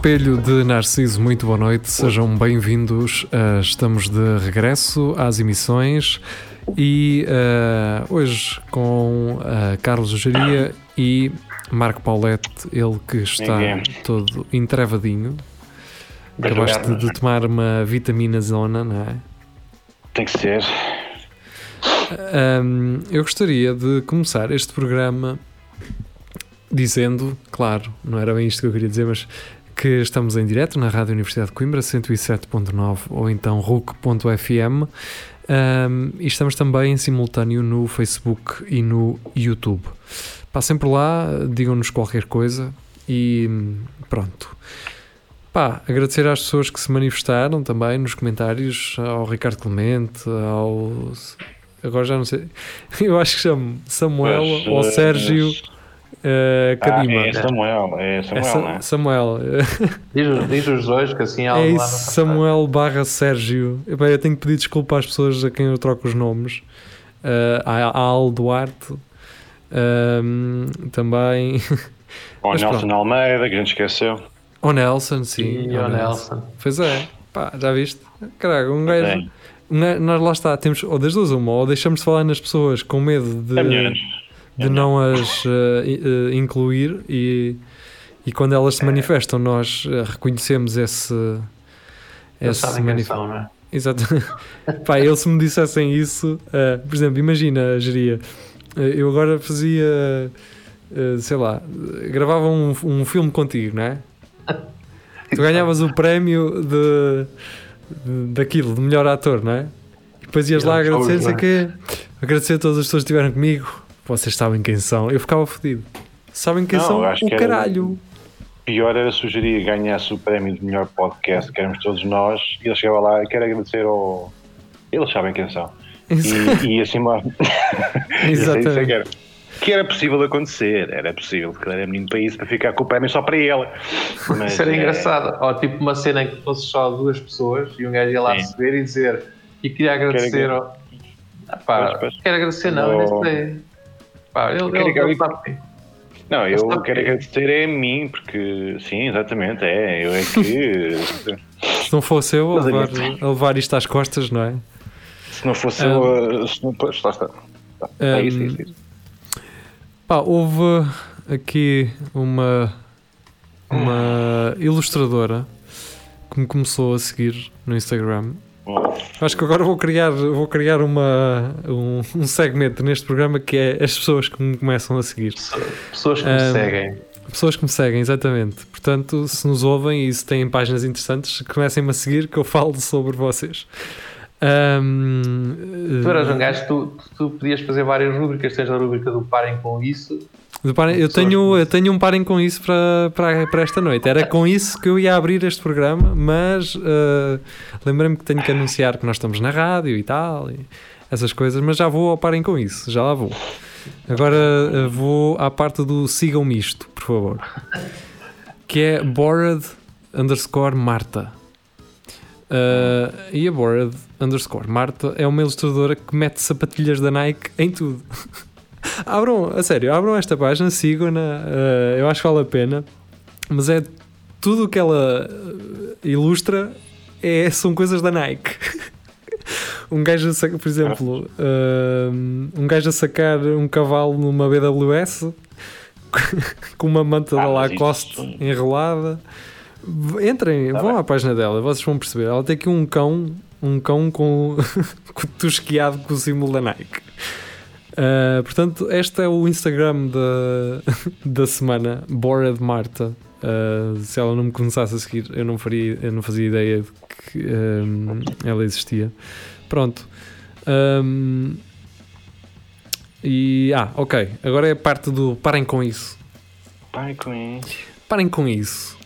Espelho de Narciso, muito boa noite, sejam bem-vindos. Uh, estamos de regresso às emissões e uh, hoje com uh, Carlos Geria e Marco Paulette, ele que está Ninguém. todo entrevadinho. Acabaste de tomar uma vitamina zona, não é? Tem que ser. Um, eu gostaria de começar este programa dizendo, claro, não era bem isto que eu queria dizer, mas que estamos em direto na Rádio Universidade de Coimbra 107.9 ou então RUC.fm um, e estamos também em simultâneo no Facebook e no YouTube. Passem por lá, digam-nos qualquer coisa e pronto. Pá, agradecer às pessoas que se manifestaram também nos comentários, ao Ricardo Clemente, ao. Agora já não sei. Eu acho que chamo Samuel Pois, ou eh, Sérgio uh, Ah, é Samuel, é Samuel, É Sa- não é? Samuel. Diz, os- diz os dois, que assim há É isso, Samuel barra Sérgio. Epá, eu tenho que pedir desculpa às pessoas a quem eu troco os nomes. Uh, a a Al Duarte um, também. Ou Mas Nelson pronto. Almeida, que a gente esqueceu. O Nelson, sim. E o o Nelson. Pois é, pá, já viste? Caraca, um gajo. Bem, um gajo- nós lá está, temos ou das duas uma, ou deixamos de falar nas pessoas com medo de, é melhor. De não as uh, uh, incluir e, e quando elas É. se manifestam, nós uh, reconhecemos esse. Esse sabem quem manif- são, não é? Exato. Pá, eles se me dissessem isso, uh, por exemplo, imagina, geria, eu agora fazia, sei lá, gravava um, um filme contigo, não é? Tu ganhavas o prémio de, de- daquilo, de melhor ator, não é? E depois ias lá agradecer, sei somos, quê, agradecer a todas as pessoas que estiveram comigo. Vocês sabem quem são. Eu ficava fodido. Sabem quem Não, são? acho O que era- caralho. Pior era sugerir que ganhasse o prémio de melhor podcast, que éramos todos nós, e ele chegava lá e quero agradecer ao. Eles sabem quem são. E, e assim, lá- é que, era. que era possível acontecer, era possível, porque ele era menino para isso, para ficar com o prémio só para ele. Mas, Isso era é, engraçado. Ó, tipo uma cena em que fosse só duas pessoas e um gajo ia lá Sim. receber e dizer e queria agradecer Quero- ao... Ah, pá, Pois, pois. quero agradecer não, eu nem sei. Pá, ele, ele, que- ele sabe. Não, eu sabe quero que- agradecer é a mim, porque sim, exatamente, é. Eu é que Se não fosse eu a Mas levar, é- a levar isto às costas, não é? se não fosse Ah. eu, se não pois, lá está. É isso, Um, isso, isso. Pá, houve aqui uma, uma ilustradora que me começou a seguir no Instagram. Acho que agora vou criar, vou criar uma, um, um segmento neste programa que é as pessoas que me começam a seguir. Pessoas que me Um, seguem. Pessoas que me seguem, exatamente. Portanto, se nos ouvem e se têm páginas interessantes, comecem-me a seguir que eu falo sobre vocês. Um, Tu eras um gajo, tu, tu podias fazer várias rubricas, tens a rubrica do Parem com isso. Eu, tenho, eu tenho um parem com isso para, para, para esta noite. Era com isso que eu ia abrir este programa, mas eh, lembrei-me que tenho que anunciar que nós estamos na rádio e tal, e essas coisas, mas já vou ao parem com isso, já lá vou. Agora eh, vou à parte do sigam-me isto, por favor. Que é bored underscore Marta. Eh, e a bored underscore Marta é uma ilustradora que mete sapatilhas da Nike em tudo. Abram, a sério, abram esta página, sigam-na, eh, eu acho que vale a pena, mas é tudo o que ela eh, ilustra é, são coisas da Nike. um gajo, a por exemplo, eh, um gajo a sacar um cavalo numa BWS com uma manta da Ah, mas Lacoste isso- enrolada. V- Entrem, Tá vão bem. à página dela, vocês vão perceber. Ela tem aqui um cão, um cão com, tosquiado com o símbolo da Nike. Uh, portanto, este é o Instagram da, da semana, Bored Marta. Uh, se ela não me começasse a seguir, eu não, faria, eu não fazia ideia de que um, ela existia. Pronto. Um, e, ah, ok. Agora é a parte do parem com isso. Pai com isso. Parem com isso.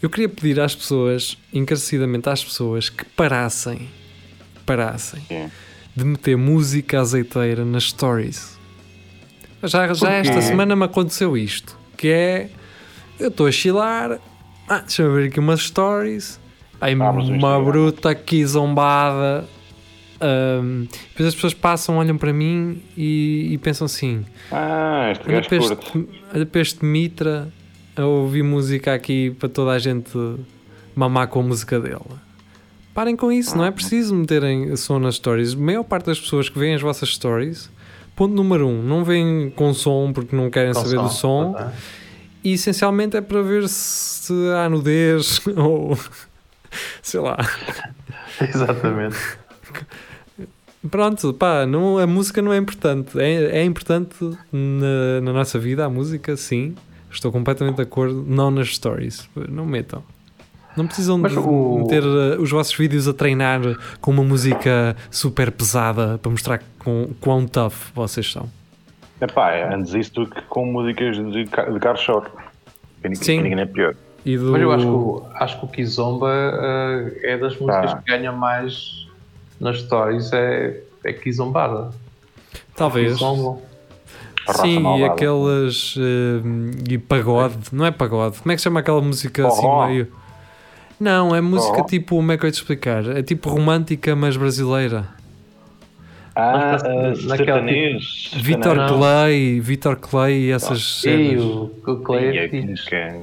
Eu queria pedir às pessoas, encarecidamente às pessoas, que parassem, parassem Sim. De meter música azeiteira nas stories. Já, já esta semana me aconteceu isto, que é eu estou a chilar, ah, deixa-me ver aqui umas stories, aí Ah, uma Instagram. bruta aqui zombada. ahm, depois as pessoas passam, olham para mim e, e pensam assim: Ah, este olha para, este, olha para este Mitra a ouvir música aqui para toda a gente mamar com a música dele. Parem com isso, não é preciso meterem som nas stories. A maior parte das pessoas que veem as vossas stories, ponto número um, não veem com som porque não querem Com saber do som tá? e essencialmente é para ver se há nudez ou sei lá. Exatamente. Pronto, pá, não, a música não é importante. É, é importante na, na nossa vida, a música, sim. Estou completamente de acordo. Não nas stories. Não metam. Não precisam Mas de o- meter uh, os vossos vídeos a treinar com uma música super pesada para mostrar com, quão tough vocês são. Epá, é antes isso do que com músicas de, de ninguém- Sim. ninguém é pior. E do... Mas eu acho que o, acho que o Kizomba eh, é das músicas Tá. que ganha mais nas stories, é, é Kizombada. Talvez. Kizomba. Sim, e aquelas. uh, e pagode. Não é pagode. Como é que se chama aquela música assim meio. Não, é música Forró. tipo. Como é que eu ia te explicar? É tipo romântica, mas brasileira. Ah, Mas, ah, naquele sertanês. Vitor. Clay, Vitor Clay e essas E cenas. o, o Clay é sertanejo. fixe.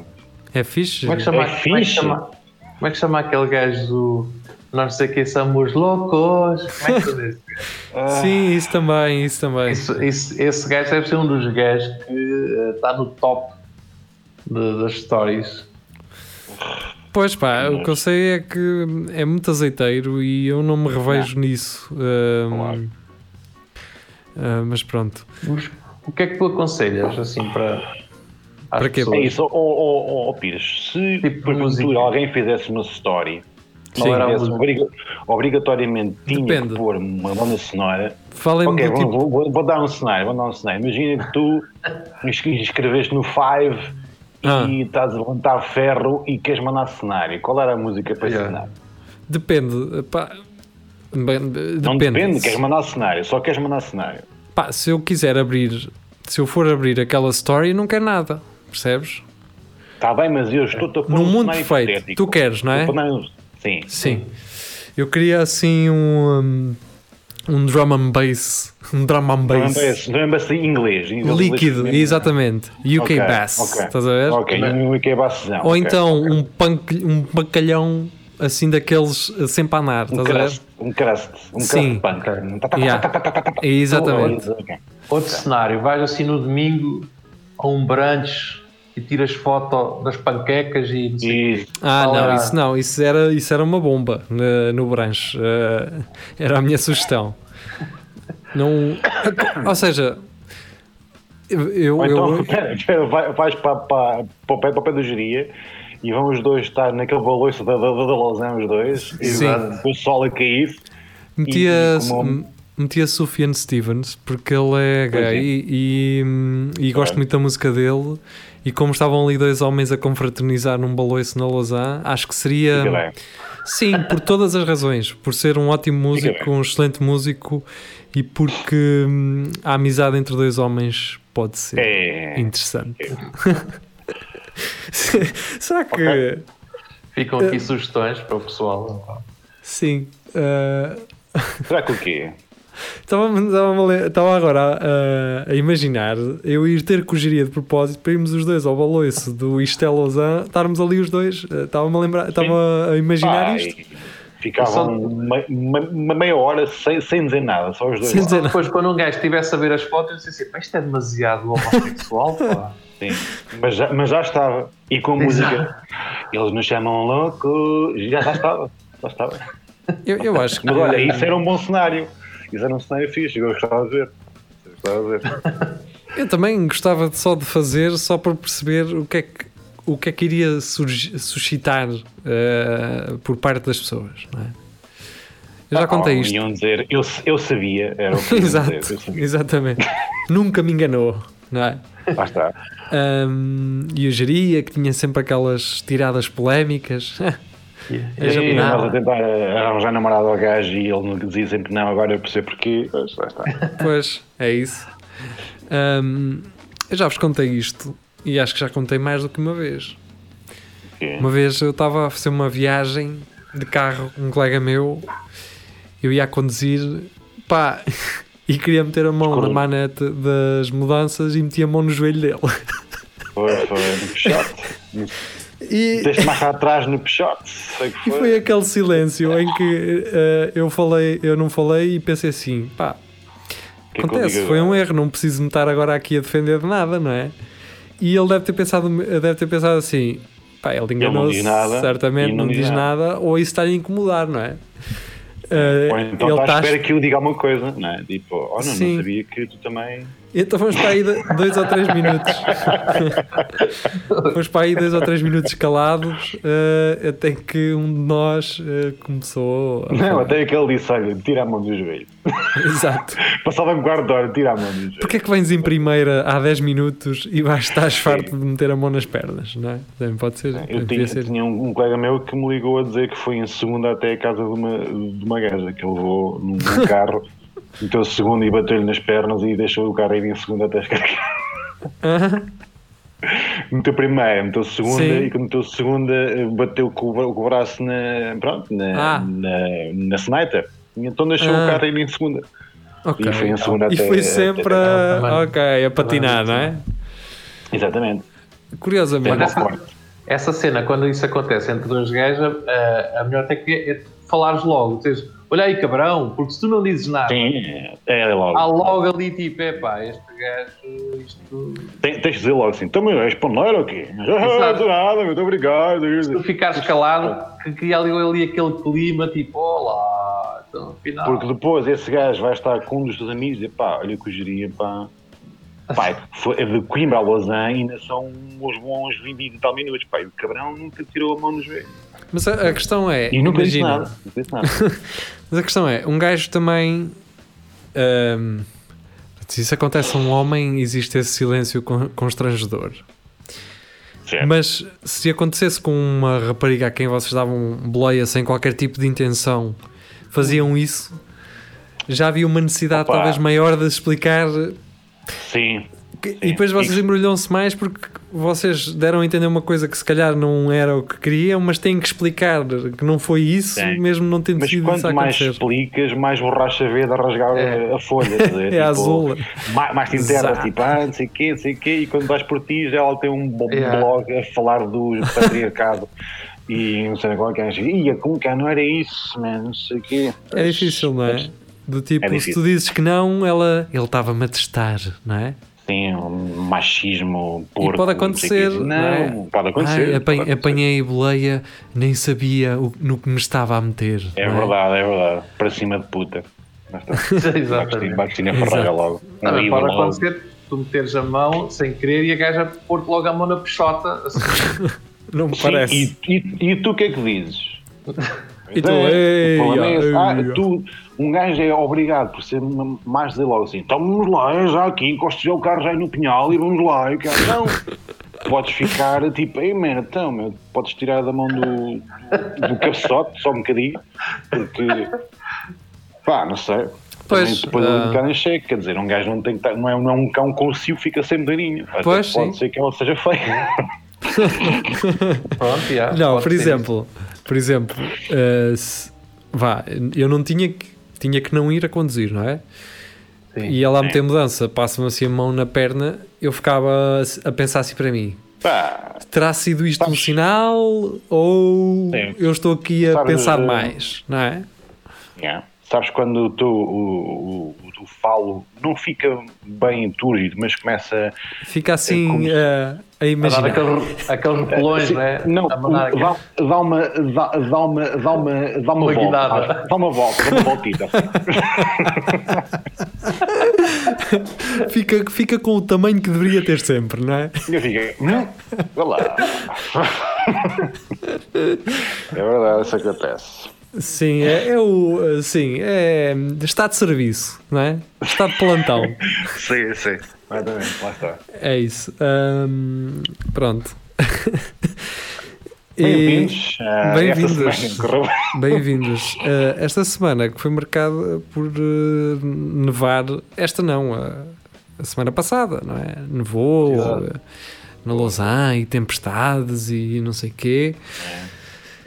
É fixe? Como é que chama, É como é que chama, como é que chama aquele gajo do não sei que somos loucos? Como é que diz? Ah, Sim, isso também, isso também. Isso- isso- esse gajo deve ser um dos gajos que está no top de- das stories. Pois pá, o que eu sei é que é muito azeiteiro e eu não me revejo nisso. Ahm, Claro. ah, mas pronto. O que é que tu aconselhas assim para Para quê? É isso, ó oh, oh, Pires, se Tipo porventura alguém fizesse uma story, Sim. não era obriga- obrigatoriamente tinha Depende. que pôr uma banda sonora. Falem-me Ok, do vou, tipo. vou- vou dar um cenário, vou dar um cenário. Imagina que tu es- escreveste no Five Ah. e estás a levantar ferro e queres mandar cenário. Qual era a música para Yeah. cenário? Depende. Pá, bem, Não depende. depende, queres mandar cenário, só queres mandar cenário. Pá, se eu quiser abrir, se eu for abrir aquela story, não quero nada. Percebes? Está bem, mas eu estou-te a pôr Num um mundo perfeito, hipotético. tu queres, não é? Sim. Sim. Eu queria assim um. Um drum and bass. Um drum and Não bass. é não é basta em inglês. em inglês Líquido, mesmo. exatamente. UK Ok, Bass. ok. Estás a ver? Ok, um UK Bassão. Ou ok, então ok. um, punk, um pancalhão assim daqueles eh, sempre a andar. Um Estás a ver? crust, um crust, um Sim. crust punk. Yeah. Exatamente. Ok. Outro cenário, vais assim no domingo a um brunch e tiras foto das panquecas e. E Ah, não, isso não, isso era, isso era uma bomba no, no branche. Eh, era a minha sugestão. Não, ou seja, eu, eu, então, eu- vais para, para, para, o pé, para da geria e vão os dois estar naquele baloiço da, da, da, da Lausanne, os dois, e o sol a cair. metia, e como- metia Sufjan Stevens porque ele é Pois é. gay e, e, e gosto Ok. muito da música dele. E como estavam ali dois homens a confraternizar num baloiço na Lausanne, acho que seria. Sim, por todas as razões. Por ser um ótimo músico, um excelente músico e porque hum, a amizade entre dois homens pode ser É. interessante. Será que. Ok. Ficam aqui sugestões para o pessoal. Sim. ah, Será que o quê? Estava estava agora a, a imaginar eu ir ter cogeria de propósito para irmos os dois ao baloiço do Istel Lausanne, estarmos ali os dois. eh, Estava-me a lembrar, estava a imaginar Pá, isto. Ficavam uma, uma- uma meia hora sem, sem dizer nada, só os dois. Sem dizer- Depois, quando um gajo estivesse a ver as fotos, eu disse assim: "Pá, isto é demasiado homossexual. pá." Sim. Mas, já, mas já estava. E com a música, eles nos chamam louco, já, já estava. Já estava. Eu, eu acho que. Mas olha, isso era um bom cenário. Era um cenário fixe, eu gostava de ver. Eu gostava de ver. Eu também gostava de- só de fazer, só para perceber o que é que, o que, é que iria suscitar eh, por parte das pessoas. Não é? Eu já contei Ah, isto. Iam dizer, eu, eu sabia, era o que Exato, dizer. Exatamente. Nunca me enganou, não é? Lá está. Um, e o Geria, que tinha sempre aquelas tiradas polémicas. É E nós a tentar arranjar namorado ao gajo e ele dizia sempre não, agora eu percebo porquê. Pois, lá está. pois, é isso. Um, eu já vos contei isto e acho que já contei mais do que uma vez. Okay. Uma vez eu estava a fazer uma viagem de carro, um colega meu, eu ia a conduzir, pá, e queria meter a mão na manete das mudanças e metia a mão no joelho dele. Foi, foi no peixote. E, Deixa mais atrás no peixote. Sei que e foi. aquele silêncio em que eh, eu falei, eu não falei e pensei assim, pá, que é acontece, foi um erro, não preciso me estar agora aqui a defender de nada, não é? E ele deve ter pensado, deve ter pensado assim, pá, ele enganou-se, nada, certamente não, não diz diz nada, ou isso está-lhe a incomodar, não é? Eh, Ou então ele está à está- espera que eu diga alguma coisa, não é? Tipo, oh, não, não sabia que tu também. Então vamos para aí dois ou três minutos. vamos para aí dois ou três minutos calados eh, até que um de nós eh, começou a Não, até que ele disse: olha, tira a mão do joelho. Exato. Passava um de hora, tira a mão do joelho. Porquê é que vens em primeira há 10 minutos e vais estar farto de meter a mão nas pernas, não é? Também pode ser. Eu tinha, ser. tinha um, um colega meu que me ligou a dizer que foi em segunda até a casa de uma, de uma gaja, que ele levou num, num carro, meteu segundo e bateu-lhe nas pernas e deixou o carro ir em segunda até cargas. Ah, Meteu primeira, meteu segunda Sim. e quando meteu segunda eh, bateu com o, braço na, pronto, na, Ah. na, na sniper. E então deixou Ah. o carro ir em segunda. ok. E foi em segunda E até. foi sempre até- a, ok, a patinar, não é? Exatamente. Curiosamente. Essa, essa cena, quando isso acontece entre dois gajos, a, a melhor tem que é falares logo. Dizes, olha aí, cabrão, porque se tu não dizes nada, Sim, é, é logo. há logo ali tipo, epá, este gajo, isto. Tem- Tens de dizer logo assim: então, meu, és ou quê? Exato. de nada, muito obrigado. Se tu ficares calado, que cria ali, ali aquele clima tipo, olá, então afinal. Porque depois esse gajo vai estar com um dos teus amigos e pá, olha que eu geria, pá. Pai, foi, é de Coimbra a Lausanne ainda são uns bons 20 e tal minutos. Pai, o cabrão nunca tirou a mão nos joelhos. Mas a, a questão é. E disse imagina, nada. Disse nada. Mas a questão é, um gajo também. ahm, se isso acontece a um homem, existe esse silêncio con- constrangedor. Certo. Mas se acontecesse com uma rapariga a quem vocês davam boleia sem qualquer tipo de intenção, faziam isso, já havia uma necessidade Opa. talvez maior de explicar. Sim. Que- e depois vocês Sim. embrulham-se mais porque vocês deram a entender uma coisa que se calhar não era o que queriam, mas têm que explicar que não foi isso, Sim. mesmo não tendo Mas sido isso a quanto mais acontecer. explicas, mais borracha verde a rasgar É. a folha. dizer, É azul. Mais, mais te internas, Exato. tipo, ah, não sei o quê, não sei o quê, e quando vais por ti já ela tem um Yeah. blog a falar do patriarcado e não sei qual que é, ia como que não era isso, man, não sei o quê. É difícil, não é? Do tipo, É se tu dizes que não, ela, ele estava-me a testar, não é? Sim, um machismo porco. pode não sei acontecer, o quê. não é? Não, pode acontecer. Ai, apan- pode acontecer. apanhei boleia, nem sabia o, no que me estava a meter. É não verdade, é verdade. Para cima de puta. Mas tá. Exatamente. Batina Ferreira logo. Ali, pode logo. acontecer tu meteres a mão sem querer e a gaja pôr-te logo a mão na peixota. Assim. Não me Sim, parece. E, e, e tu o que é que dizes? E tu, É, ei, o problema é. Ah, tu, um gajo é obrigado por ser ma- mais dizer logo assim, então vamos lá, já aqui, encosto já o carro já no pinhal e vamos lá. E o cara, não, podes ficar tipo, ei, man, então, meu, podes tirar da mão do, do cabeçote só um bocadinho, porque, pá, não sei. Pois, depois ah. um bocado em cheque, quer dizer, um gajo não tem que estar, não é, não é um cão com cio, fica sempre Pois, pode sim. ser que ela seja feia. Pronto, já, Não, por exemplo, por exemplo, se- vá, eu não tinha que, tinha que não ir a conduzir, não é? Sim. E ela a meter mudança, passa-me assim a mão na perna, eu ficava a pensar assim para mim: Pá, terá sido isto um Sabes- sinal ou Sim. eu estou aqui a Sabes, pensar eh, mais, não é? Yeah. Sabes quando o teu, o, o, o falo não fica bem túrgido, mas começa Fica assim como se- a A dar imaginar. aqueles, aqueles repelões, Sim, né? Não, A mandar aqui. dá, dá uma dá, dá uma dá uma dá uma, Uma volta, guinada. dá uma volta, dá uma voltita. fica, fica com o tamanho que deveria ter sempre, não é? Eu fiquei, hum, vá lá. É verdade, isso acontece. Sim, é, é o. Sim, é. Está de serviço, não é? Está de plantão. Sim, sim. Exatamente, lá está. É isso. Ahm, pronto. Bem-vindos. ah, bem-vindos. Bem-vindos. Ah, esta semana que foi marcada por ah, nevar. Esta não, a, a semana passada, não é? Nevou Exato. na Lausanne e tempestades e não sei o quê.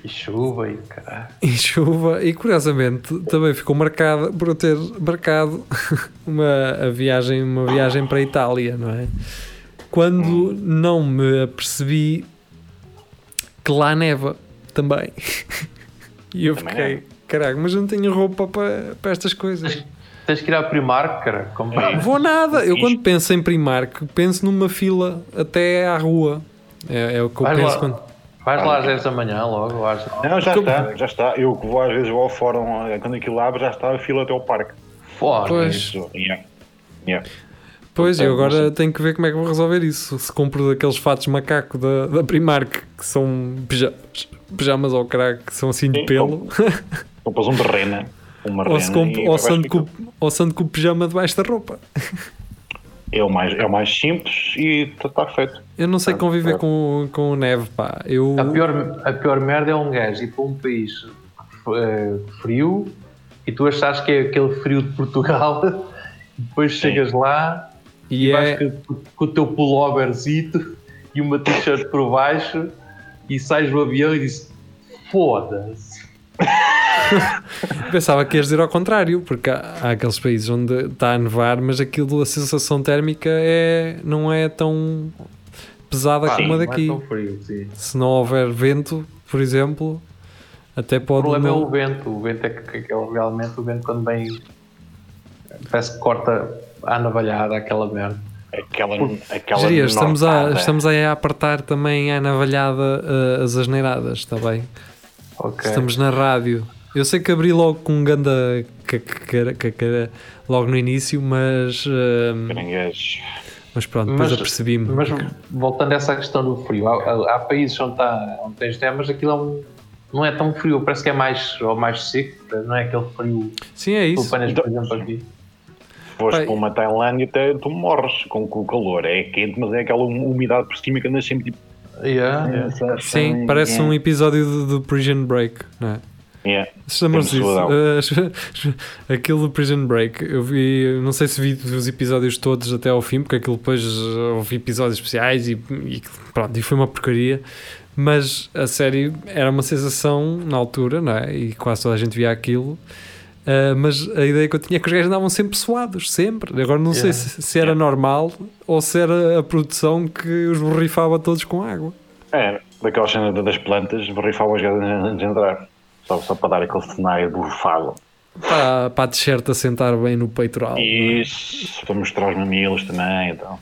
E chuva e caralho. E chuva, e curiosamente também ficou marcada por eu ter marcado uma, a viagem, uma viagem para a Itália, não é? Quando não me apercebi que lá neva também. E eu Também fiquei, caraca, mas eu não tenho roupa para, para estas coisas. Tens que ir à Primark, cara. Como... É. Vou nada, eu quando penso em Primark, penso numa fila até à rua. É, é o que eu Vais penso lá. quando. Vais lá às 10 da manhã logo, às... Não, já Como- está, já está. Eu que vou às vezes vou ao fórum, eh, quando aquilo abre, já está a fila até ao parque. Fora. Pois. Isso, yeah. Yeah. Pois, eu agora tenho que ver como é que vou resolver isso. Se compro daqueles fatos macaco da, da Primark, que são pijamas, pijamas ao crack, que são assim de Sim, pelo, Compras um de rena, uma ou, se rena compro, e ou, vais se ando com com, ou se ando com o pijama debaixo da roupa. É o mais, é o mais simples e está feito. Eu não sei Ah, conviver é. com, com neve, pá. Eu, A pior, a pior merda é um gajo ir para um país eh, frio e tu achas que é aquele frio de Portugal depois chegas lá e e é, vais com, com o teu pulloverzito e uma t-shirt por baixo e sais do avião e dizes foda-se. pensava que ias dizer ao contrário, porque há, há aqueles países onde está a nevar, mas aquilo, a sensação térmica é, não é tão pesada Pá, como a não é daqui. tão frio, sim. Se não houver vento, por exemplo, até O pode. problema não- é o vento. O vento é que, que é realmente o vento quando vem parece que corta a navalhada aquela merda. Aquela, aquela Geria, estamos, a, estamos a apertar também à navalhada uh, as asneiradas, está bem? Ok. Estamos na rádio. Eu sei que abri logo com um ganda cacara- cacara logo no início, mas, uh, Caranguejos. mas pronto, depois Mas- apercebi-me. Mas voltando a essa questão do frio, há, há- há países onde, tá, onde tens neve, mas aquilo é um- não é tão frio, parece que é mais, ou mais seco, não é aquele frio Sim, é isso. apanhas, por exemplo, aqui. Foste Pai. para uma Tailândia até tu morres com, com o calor. É quente, mas é aquela um- umidade por cima que andas sempre tipo. Yeah, yeah. Sim, parece um episódio do, do Prison Break, não é? Yeah. Chamamos Tem isso. Uh, aquilo do Prison Break. Eu vi, não sei se vi os episódios todos até ao fim, porque aquilo depois uh, houve episódios especiais e, e pronto, e foi uma porcaria. Mas a série era uma sensação na altura, não é? E quase toda a gente via aquilo. Uh, mas a ideia que eu tinha é que os gajos andavam sempre suados, sempre. Agora não sei Yeah. se, se era normal ou se era a produção que os borrifava todos com água. É, daquela cena das plantas, borrifavam os gajos antes de entrar. Só, só para dar aquele cenário borrifado. Para, para a t-shirt assentar bem no peitoral. E isso, para mostrar os mamilos também. Então.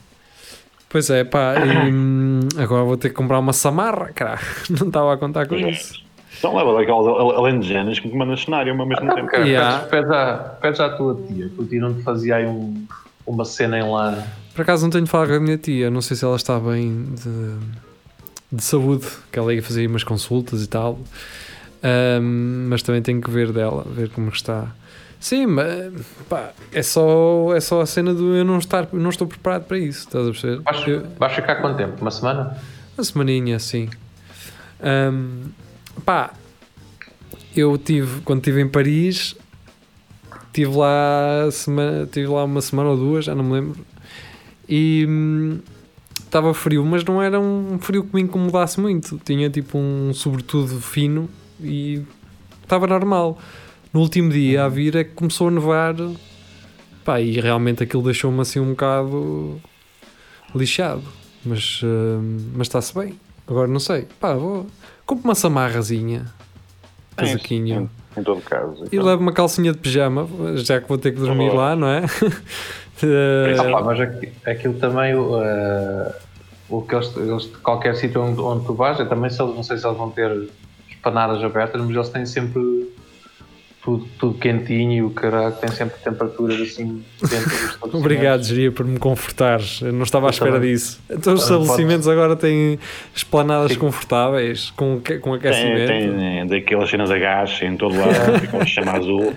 Pois é, pá, e, hum, agora vou ter que comprar uma samarra, cara. Não estava a contar com isso. Então leva daquelas al- alentejanas que me mandam cenário ao mesmo tempo. Cara, Yeah. pedes, à, pedes à tua tia, que o tio não te fazia aí um- uma cena em lã. Por acaso não tenho de falar com a minha tia, não sei se ela está bem de, de saúde, que ela ia fazer umas consultas e tal, Hum, mas também tenho que ver dela, ver como está. Sim, mas pá, é só, é só a cena do eu não estar, não estou preparado para isso, estás a perceber? Vais, Eu- vais ficar quanto tempo? Uma semana? Uma semaninha, assim. Ahm, pá, eu tive, quando estive em Paris, tive lá, semana, tive lá uma semana ou duas, já não me lembro, e hum, estava frio, mas não era um frio que me incomodasse muito. Tinha tipo um sobretudo fino e estava normal. No último dia a vir é que começou a nevar, pá, e realmente aquilo deixou-me assim um bocado lixado. Mas, hum, mas está-se bem. Agora não sei. Pá, vou. Compro uma samarrazinha. É Casaquinho. Em, em todo caso. E levo uma calcinha de pijama, já que vou ter que dormir lá, não é? Eh, Ah, pá, mas aqui- aquilo também, uh, o que eles, eles- qualquer sítio onde, onde tu vais, é também se eles, não sei se eles vão ter espanadas abertas, mas eles têm sempre tudo, tudo quentinho e o caralho tem sempre temperaturas assim dentro. Obrigado, Geria, por me confortares. Eu não estava à espera também. disso. Então os estabelecimentos agora têm esplanadas Sim. confortáveis, com, com Tem, aquecimento. tem daquelas cenas a gás em todo lado, ficam a chamar azul.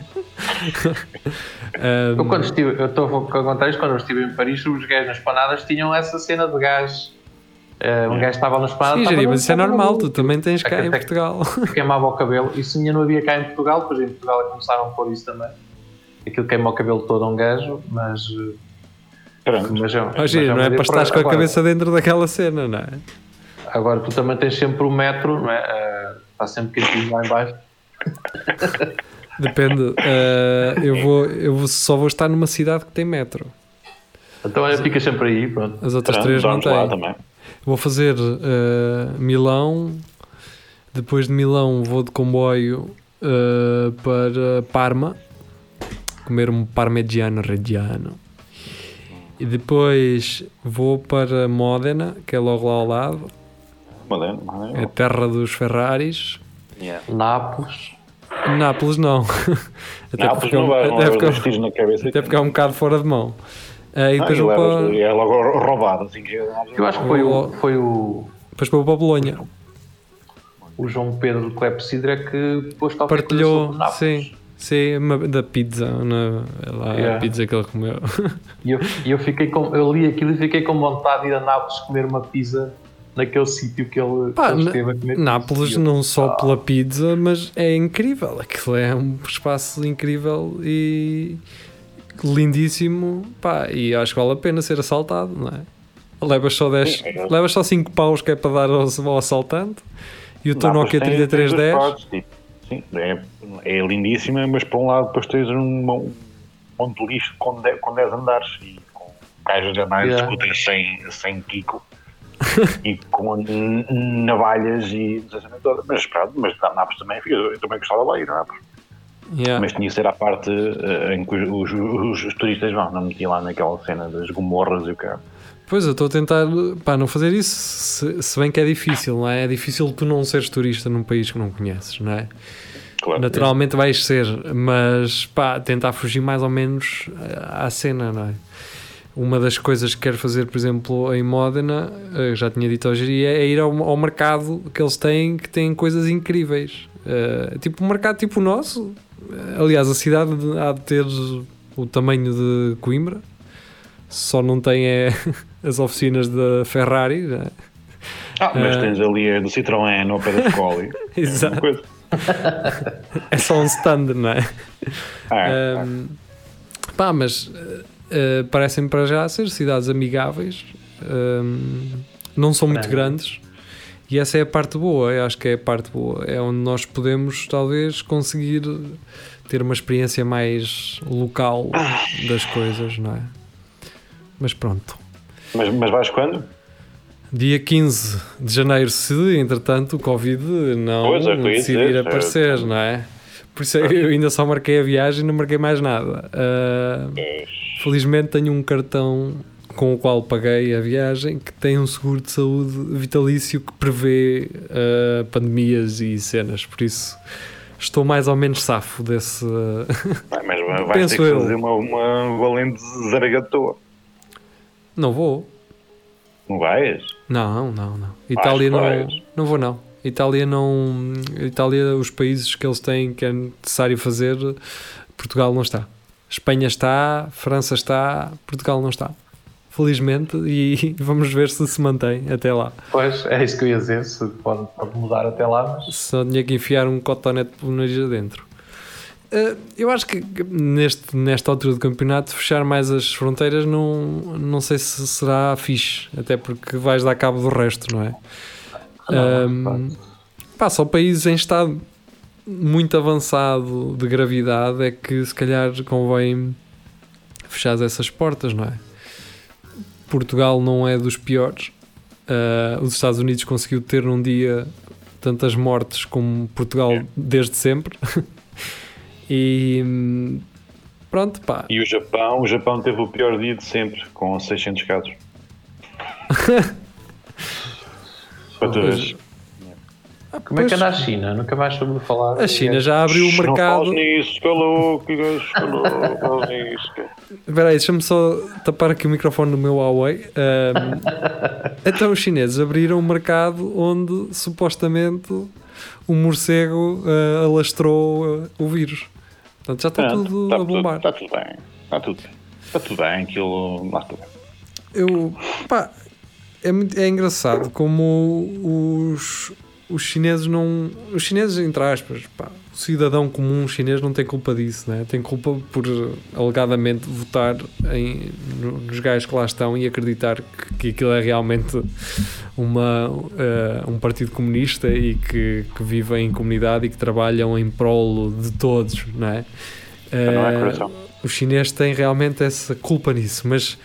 Ahm, Eu quando estive, eu estou a contar isto, quando eu estive em Paris, os gajos nas espanadas tinham essa cena de gás. Uh, um gajo estava na espanada. sim, no- mas isso é no- normal, tu também tens cá em que- Portugal. queimava o cabelo. Isso ainda não havia cá em Portugal, depois em Portugal é que começaram a pôr isso também. Aquilo queima o cabelo todo a um gajo, mas, eh, Pronto. Mas, é- mas é não é para estares com a cabeça dentro daquela cena, não é? Agora tu também tens sempre o metro, não é? Eh, está sempre quentinho lá em baixo. Depende. eh, eu, vou, eu vou- só vou estar numa cidade que tem metro. Então olha, fica sempre aí, pronto. As outras Pronto, três não têm. Vou fazer eh, Milão. Depois de Milão vou de comboio eh, para Parma. Comer um parmigiano reggiano. E depois vou para Módena, que é logo lá ao lado. Moderno, É a terra dos Ferraris. Yeah. Nápoles. Nápoles não. até Nápoles porque, não vai, não até, porque, cabeça. até porque é um bocado fora de mão. Eh, e Ah, depois levas- para, é logo roubado. Assim que Eu acho que foi o, foi o, depois vou para Bolonha. o João Pedro Clepsidra que pôs coisa Partilhou, sim, sim, uma- da pizza, na, lá, a Yeah. pizza que ele comeu. E eu, e eu fiquei com, eu li aquilo e fiquei com vontade de ir a Nápoles comer uma pizza naquele sítio que ele, Pá, que ele esteve a comer. Nápoles eu, não só ah, pela pizza, mas é incrível. Aquilo é um espaço incrível e lindíssimo. Pá, e acho que vale a pena ser assaltado, não é? Levas só 10, Sim, é. levas só 5 paus que é para dar ao, ao assaltante e o teu Nokia 3310. Sim, é, é lindíssima, mas por um lado depois tens um, monte de lixo com 10, com 10 andares e com caixas de anais Yeah. discutem sem, sem Kiko e com navalhas e mas pronto, mas na Nápoles também eu também gostava de lá ir a Nápoles. Yeah. Mas tinha que ser a parte eh, em que os, os- os turistas vão, não meti lá naquela cena das gomorras e o cara. Pois, eu estou a tentar pá, não fazer isso, se, se bem que é difícil, não é? É difícil tu não seres turista num país que não conheces, não é? Claro. Naturalmente vais ser, mas pá, tentar fugir mais ou menos eh, à cena, não é? Uma das coisas que quero fazer, por exemplo, em Módena, eh, já tinha dito hoje, é é ir ao, ao mercado que eles têm, que tem coisas incríveis. Eh, tipo um mercado tipo o nosso. Eh, Aliás, a cidade de- há de ter o tamanho de Coimbra, só não tem é, as oficinas da Ferrari. não é? Ah, mas Eh, tens ali a do Citroën ao pé da Scoli. Exato. É. É só um stand, não é? Ah, Um, pá, mas uh, uh, parecem para já ser cidades amigáveis, um, não são muito grandes, e essa é a parte boa. Eu acho que é a parte boa. É onde nós podemos, talvez, conseguir ter uma experiência mais local das coisas, não é? Mas pronto. mas, mas vais quando? Dia 15 de janeiro, se entretanto o Covid não Pois, é decidir dizer, aparecer, não é? Por isso é que eu ainda só marquei a viagem e não marquei mais nada. Ah, felizmente tenho um cartão com o qual paguei a viagem que tem um seguro de saúde vitalício que prevê ah, pandemias e cenas, por isso estou mais ou menos safo desse. Ah, Mas Penso ter que eu. fazer uma, uma valente zaragatoa. não vou. Não vais? Não, não, não. Itália não, vais. não vou não. Itália não. Itália, os países que eles têm que é necessário fazer, Portugal não está. Espanha está, França está, Portugal não está. Felizmente, e vamos ver se se mantém até lá. Pois, é isso que eu ia dizer, se pode, pode mudar até lá, mas Só tinha que enfiar um cotonete pelo nariz adentro. Eh, eu acho que neste, nesta altura do campeonato, fechar mais as fronteiras não, não sei se será fixe, até porque vais dar cabo do resto, não é? Não, Um, pá, só países em estado muito avançado de gravidade é que se calhar convém fechar essas portas, não é? Portugal não é dos piores. Uh, os Estados Unidos conseguiu ter num dia tantas mortes como Portugal É. desde sempre. e pronto, pá. E o Japão? O Japão teve o pior dia de sempre, com 600 casos. Para tu veres. Como é que Pois. anda a China? Nunca mais soube falar. A China já abriu o Não mercado. fales nisso, calou, que gajo, calou, fales nisso. que- Espera aí, deixa-me só tapar aqui o microfone do meu Huawei. Ahm, então, os chineses abriram um mercado onde supostamente o morcego ah, alastrou ah, o vírus. Portanto, já está Pronto, tudo tá a bombar. Está tudo bem, está tudo bem. Está tudo bem, aquilo. Lá está bem. Eu, pá, é, muito- é engraçado como os, os chineses não. Os chineses, entre aspas, pá, o cidadão comum chinês não tem culpa disso, né? tem culpa por alegadamente votar em, nos gajos que lá estão e acreditar que, que aquilo é realmente uma, uh, um partido comunista e que, que vive em comunidade e que trabalham em prol de todos, não é? Uh, os chineses têm realmente essa culpa nisso, mas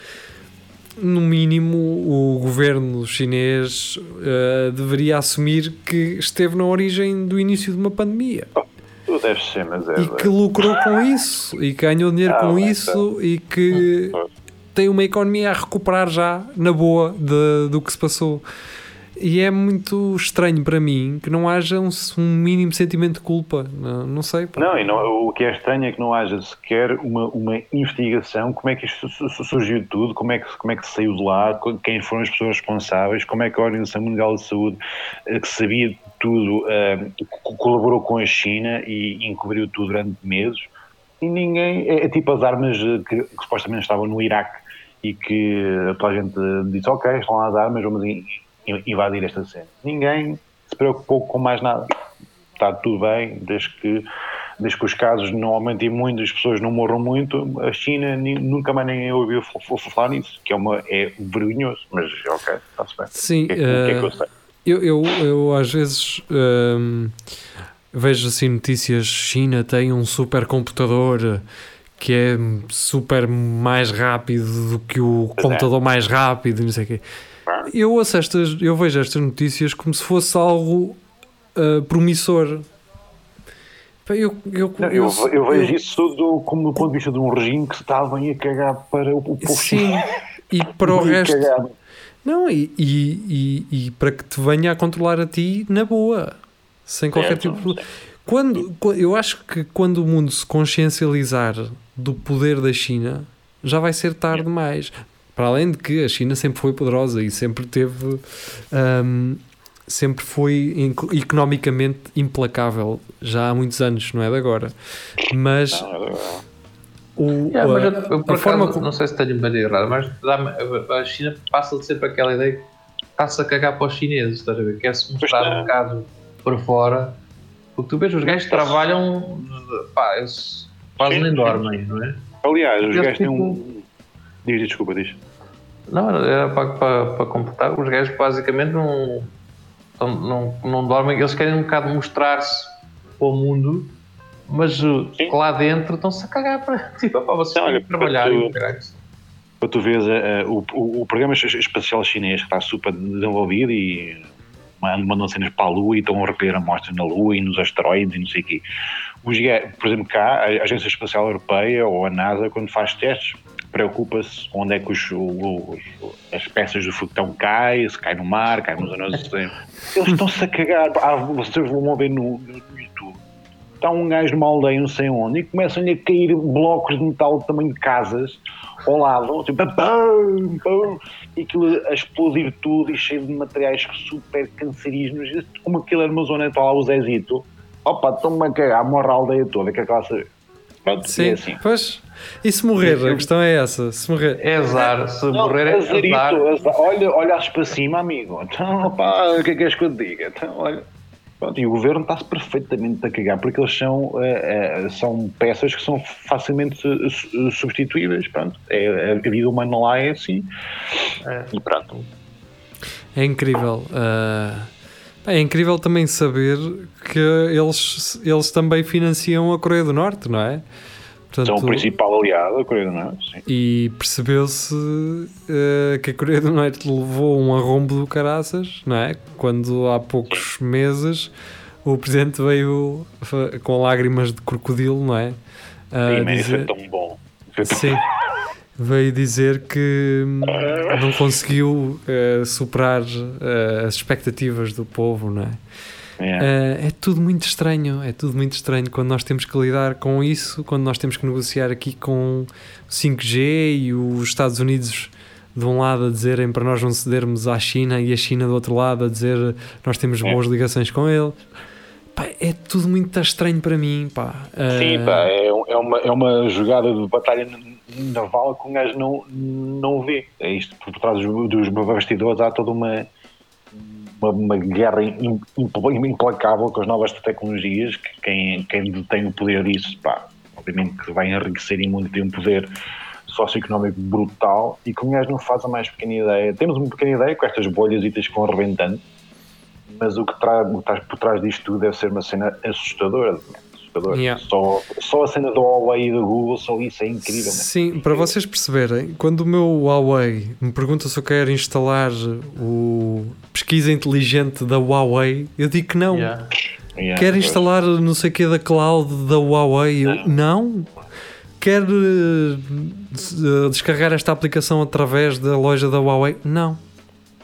no mínimo, o governo chinês uh, deveria assumir que esteve na origem do início de uma pandemia. Oh, deve ser, mas é. E que lucrou com isso, e que ganhou dinheiro ah, com isso, e que tem uma economia a recuperar já, na boa, de, do que se passou. E é muito estranho para mim que não haja um, um mínimo sentimento de culpa. Não, não sei. Não, e não, o que é estranho é que não haja sequer uma, uma investigação. Como é que isto surgiu tudo? Como é, que, como é que saiu de lá? Quem foram as pessoas responsáveis? Como é que a Organização Mundial de Saúde, eh, que sabia tudo, uh, colaborou com a China e encobriu tudo durante meses? E ninguém. É, é tipo as armas que, que supostamente estavam no Iraque e que toda a gente disse: Ok, estão lá as armas, vamos invadir esta cena. Ninguém se preocupou com mais nada. Está tudo bem, desde que, desde que os casos não aumentem muito, as pessoas não morram muito, a China nunca mais nem ouviu falar nisso, que é, uma, é vergonhoso, mas ok, está-se bem. Sim, que, é, que é que eu, sei? Eu, eu, eu às vezes hum, vejo assim notícias: China tem um supercomputador que é super mais rápido do que o é. computador mais rápido, não sei o quê eu ouço estas, eu vejo estas notícias como se fosse algo uh, promissor. Eu, eu, não, eu, eu, vejo isso tudo como do ponto de vista de um regime que se está bem a cagar para o povo Sim, e para o resto. Cagado. Não, e, e, e, e, para que te venha a controlar a ti na boa, sem qualquer certo. tipo de. Quando, eu acho que quando o mundo se consciencializar do poder da China, já vai ser tarde demais. Para além de que a China sempre foi poderosa e sempre teve. Um, sempre foi economicamente implacável, já há muitos anos, não é de agora. Mas. O, yeah, mas eu, por a forma como... não sei se tenho bem errado, mas a China passa de sempre aquela ideia que está-se a cagar para os chineses, estás a ver? Quer-se mostrar um bocado para fora. Porque tu vês, os gajos trabalham, pá, eles quase nem dormem, não é? Aliás, os gajos têm um. Tipo- diz, desculpa, diz. Não, era para, para, para completar. Os gajos basicamente não, não, não dormem, eles querem um bocado mostrar-se para o mundo, mas Sim. lá dentro estão-se a cagar para, tipo, para vocês olha, trabalhar tu, para tu vês uh, o, o, o, programa espacial chinês que está super desenvolvido e mandam cenas para a Lua e estão a recolher amostras na Lua e nos asteroides e não sei o quê. Os, por exemplo, cá, a Agência Espacial Europeia ou a NASA, quando faz testes, preocupa-se onde é que os, os, as peças do foguetão caem, se cai no mar, cai nos anos. Eles estão-se a cagar. Ah, vocês vão ver no, no, YouTube. Está um gajo numa aldeia, não sei onde, e começam-lhe a cair blocos de metal do tamanho de casas ao lado, tipo, bam, bam, e aquilo a explodir tudo e cheio de materiais super cancerígenos. Como aquilo era uma zona, lá o Zezito. Opa, estão-me a cagar, morre a aldeia toda, que é que ela Pronto, Sim, é assim. pois. E se morrer? A questão é essa. Se morrer. É azar. Se não, morrer é azar. azar. Olha, olhas para cima, amigo. Então, opá, o que é que és que eu te diga? Então, olha. Pronto, e o governo está-se perfeitamente a cagar porque eles são, uh, uh, são peças que são facilmente substituíveis. Pronto, é, a vida humana lá é assim. É. E pronto. É incrível. Uh, é incrível também saber que eles, eles também financiam a Coreia do Norte, não é? Portanto, São o principal aliado da Coreia do Norte. Sim. E percebeu-se uh, que a Coreia do Norte levou um arrombo do caraças, não é? Quando há poucos meses o presidente veio com lágrimas de crocodilo, não é? Uh, sim, dizer... foi tão bom. Foi tão... Sim. Veio dizer que hum, não conseguiu uh, superar uh, as expectativas do povo, não é? Yeah. Uh, é tudo muito estranho, é tudo muito estranho quando nós temos que lidar com isso, quando nós temos que negociar aqui com 5G e os Estados Unidos de um lado a dizerem para nós não cedermos à China e a China do outro lado a dizer nós temos boas ligações com ele. Pá, é tudo muito estranho para mim. Pá. Sim, pá, é, é, uma, é uma jogada de batalha naval que um gajo não, não vê. É isto, por trás dos, dos bastidores há toda uma uma, uma guerra implacável com as novas tecnologias, que quem, quem tem o poder disso, pá, obviamente que vai enriquecer e muito, tem um poder socioeconómico brutal e que o gajo não faz a mais pequena ideia. Temos uma pequena ideia com estas bolhas que vão arrebentando, mas o que está por trás disto tudo deve ser uma cena assustadora. Assustadora. Yeah. Só, só a cena do Huawei e do Google, só isso é incrível. Sim, para vocês perceberem, quando o meu Huawei me pergunta se eu quero instalar o pesquisa inteligente da Huawei, eu digo que não. Yeah. Yeah, quer instalar não sei o que da cloud da Huawei? Eu, não quer uh, descarregar esta aplicação através da loja da Huawei? Não.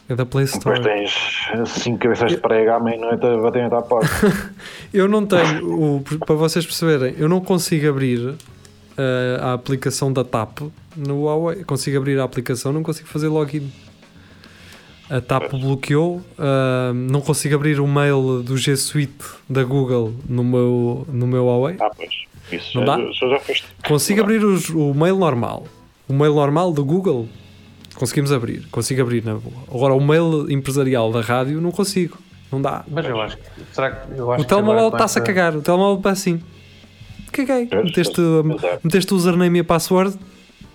É da Play Store. Depois tens 5 cabeças de prego à meia-noite a bater à porta. eu não tenho, o, para vocês perceberem, eu não consigo abrir uh, a aplicação da TAP no Huawei. Consigo abrir a aplicação, não consigo fazer login. A TAP pois. bloqueou, uh, não consigo abrir o mail do G Suite da Google no meu, no meu Huawei. Ah, pois. Isso não já, dá? já, já. Consigo abrir os, o mail normal. O mail normal do Google conseguimos abrir. Consigo abrir na boa. Agora o mail empresarial da rádio não consigo. Não dá. Mas eu acho que. Será que eu acho o telemóvel está-se a cagar. O telemóvel está assim. Caguei. Meteste, meteste o username e a password,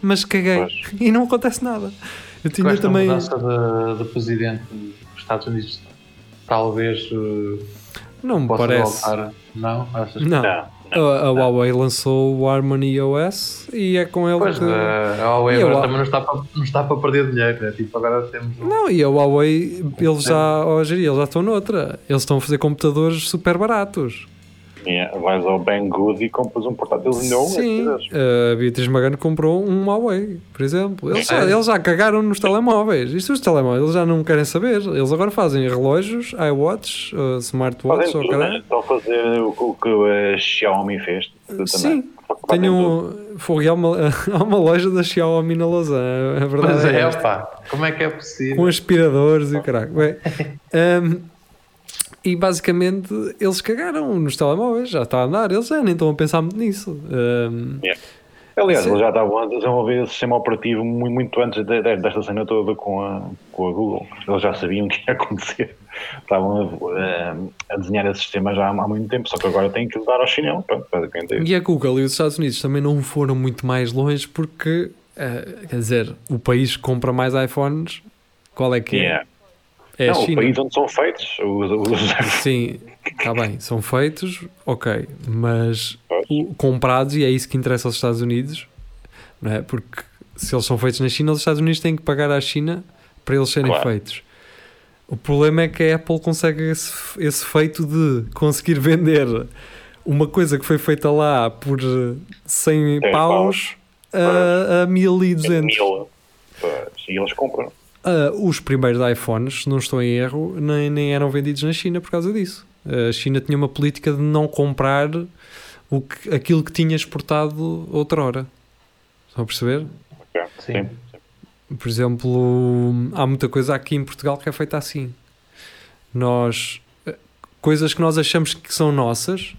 mas caguei. Pois. E não acontece nada. Eu tinha Com também. A mudança de, de presidente dos Estados Unidos, talvez. Uh, não me parece. Voltar. Não? Achas não. não. A, a Huawei lançou o Harmony OS e é com ele pois, que. A Huawei agora também não está, para, não está para perder dinheiro, né? tipo, agora temos. Não, e a Huawei, eles já, hoje, eles já estão noutra. Eles estão a fazer computadores super baratos. Yeah, vais ao Banggood e compras um portátil não Sim, a Beatriz Magano comprou um Huawei, por exemplo. Eles já, eles já cagaram nos telemóveis. Isto os telemóveis, eles já não querem saber. Eles agora fazem relógios, iWatch, uh, smartwatch, ou caralho. Né? Estão a fazer o, o que a Xiaomi fez. Sim. Tenho, foi, há, uma, há uma loja da Xiaomi na Lausanne, a verdade Mas é, é pá, como é que é possível? Com aspiradores e o caralho. Um, e basicamente eles cagaram nos telemóveis, já está a andar, eles já nem estão a pensar muito nisso. Um, yeah. Aliás, eles já estavam a desenvolver o sistema operativo muito, muito antes de, de, desta cena toda com a, com a Google. Eles já sabiam o que ia acontecer. Estavam a, a, desenhar esse sistema já há, há, muito tempo, só que agora têm que dar ao chinelo. É e a Google e os Estados Unidos também não foram muito mais longe porque, uh, quer dizer, o país que compra mais iPhones, qual é que é? Yeah. É não, o país onde são feitos. Os, os... Sim, está bem, são feitos, ok, mas o, comprados, e é isso que interessa aos Estados Unidos, não é? Porque se eles são feitos na China, os Estados Unidos têm que pagar à China para eles serem claro. feitos. O problema é que a Apple consegue esse, esse feito de conseguir vender uma coisa que foi feita lá por 100 paus, a, a 1200. Mil. E eles compram. Uh, os primeiros iPhones, se não estou em erro, nem, nem eram vendidos na China por causa disso. Uh, a China tinha uma política de não comprar o que, aquilo que tinha exportado outrora. Estão a perceber? Okay. Sim. Por exemplo, há muita coisa aqui em Portugal que é feita assim. Nós, ah, coisas que nós achamos que são nossas,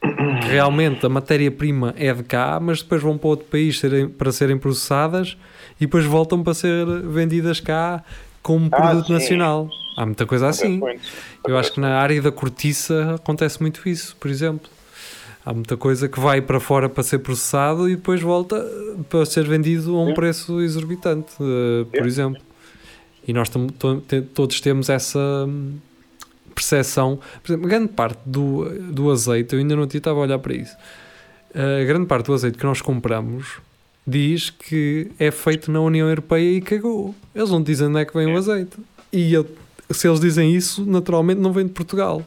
que realmente a matéria-prima é de cá, mas depois vão para outro país serem, para serem processadas e depois voltam para ser vendidas cá como ah, produto sim. nacional. Há muita coisa assim. Eu acho que na área da cortiça acontece muito isso, por exemplo. Há muita coisa que vai para fora para ser processado e depois volta para ser vendido a um preço exorbitante, uh, por exemplo. E nós todos temos essa hum, percepção. Por exemplo, grande parte do, do azeite, eu ainda não estava a olhar para isso. A grande parte do azeite que nós compramos diz que é feito na União Europeia e cagou. Eles não dizem onde é que vem o azeite. E eu, se eles dizem isso, naturalmente não vem de Portugal.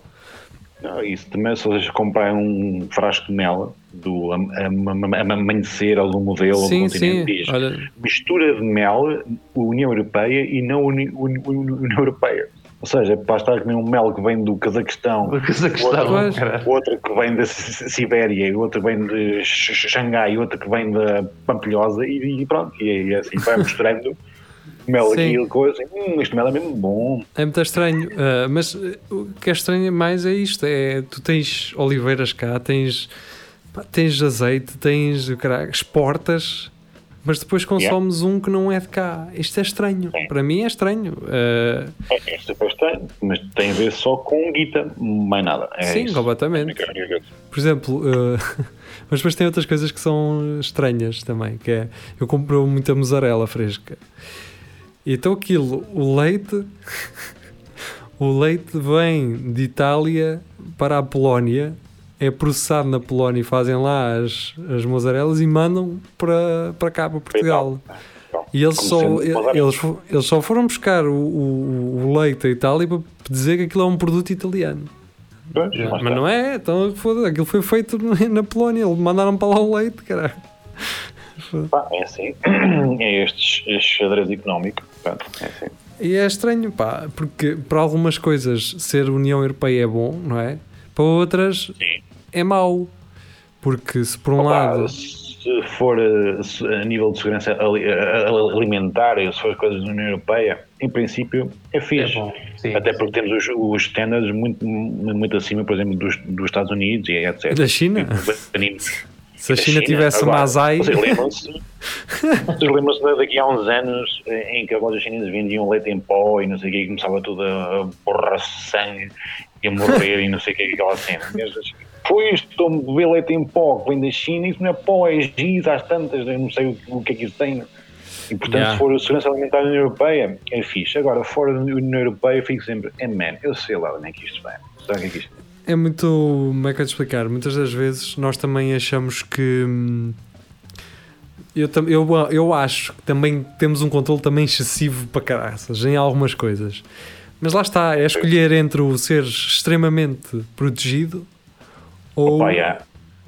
Não, isso também, se vocês comprarem um frasco de mel do amanhecer ou do modelo sim, do continente, sim. diz Olha... mistura de mel, União Europeia e não União Europeia. Ou seja, para estar a comer um mel que vem do Cazaquistão, do Cazaquistão outro, outro que vem da Sibéria, outro que vem de Xangai, outro que vem da Pampilhosa e, e pronto, e, assim vai misturando mel aqui e coisa, hum, este mel é mesmo bom. É muito estranho, uh, mas o que é estranho mais é isto, é tu tens oliveiras cá, tens, pá, tens azeite, tens, caralho, exportas mas depois consomes yeah. um que não é de cá. Isto é estranho. Sim. Para mim é estranho. Uh... É, é super estranho, mas tem a ver só com guita, mais nada. É Sim, isso. completamente. Por exemplo, uh... mas depois tem outras coisas que são estranhas também, que é, eu compro muita mussarela fresca. Então aquilo, o leite... o leite vem de Itália para a Polónia é processado na Polónia e fazem lá as, as mozzarelas e mandam para, para cá, para Portugal. E eles só, eles, eles só foram buscar o, o, o leite a Itália para dizer que aquilo é um produto italiano. Pois, mas, mas não é, então aquilo foi feito na Polónia, eles mandaram para lá o leite, caralho. Pá, é assim, é este, este xadrez económico, Pronto, é assim. E é estranho, pá, porque para algumas coisas ser União Europeia é bom, não é? Para outras Sim é mau. Porque se por um Opa, lado. Se for se, a nível de segurança alimentar, se for coisas da União Europeia, em princípio é fixe. É sim, Até porque temos os, os standards muito, muito acima, por exemplo, dos, dos Estados Unidos e etc. Da China? Se a China, China tivesse agora, Masai. Vocês lembram-se lembram daqui a uns anos em que as lojas chinesas vendiam leite em pó e não sei o que, e começava tudo a borrar sangue e a morrer e não sei o que, aquela cena. Pois, estou a beber leite em pó que vem da China, isso não é pó, é giz às tantas, eu não sei o, o que é que isso tem. E portanto, yeah. se for a segurança alimentar da União Europeia, é fixe. Agora, fora da União Europeia, eu fico sempre, é man, eu sei lá onde é que isto vai. Sabe o que é que isto é muito. Como é que eu te explicar? Muitas das vezes nós também achamos que. Hum, eu, eu, eu acho que também temos um controle também excessivo para caraças em algumas coisas. Mas lá está, é escolher entre o ser extremamente protegido ou, Opa, yeah.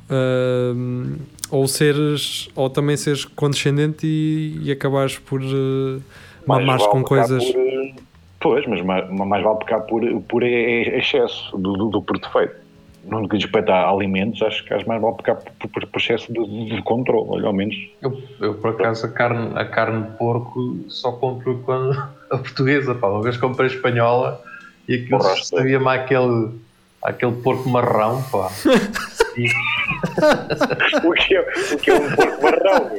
uh, ou seres ou também seres condescendente e, e acabares por uh, mamares com coisas. Por, uh, pois, mas mais, mais vale pecar por, por excesso do, do, do por defeito. No que diz respeito a alimentos, acho que mais vale pecar por, por, por excesso de, de controle, ao menos. Eu, eu, por acaso, a carne, a carne de porco só compro quando a portuguesa, pá. Uma vez comprei espanhola e aquilo sabia-me aquele aquele porco marrão, pá. o, que é, o que é um porco marrão?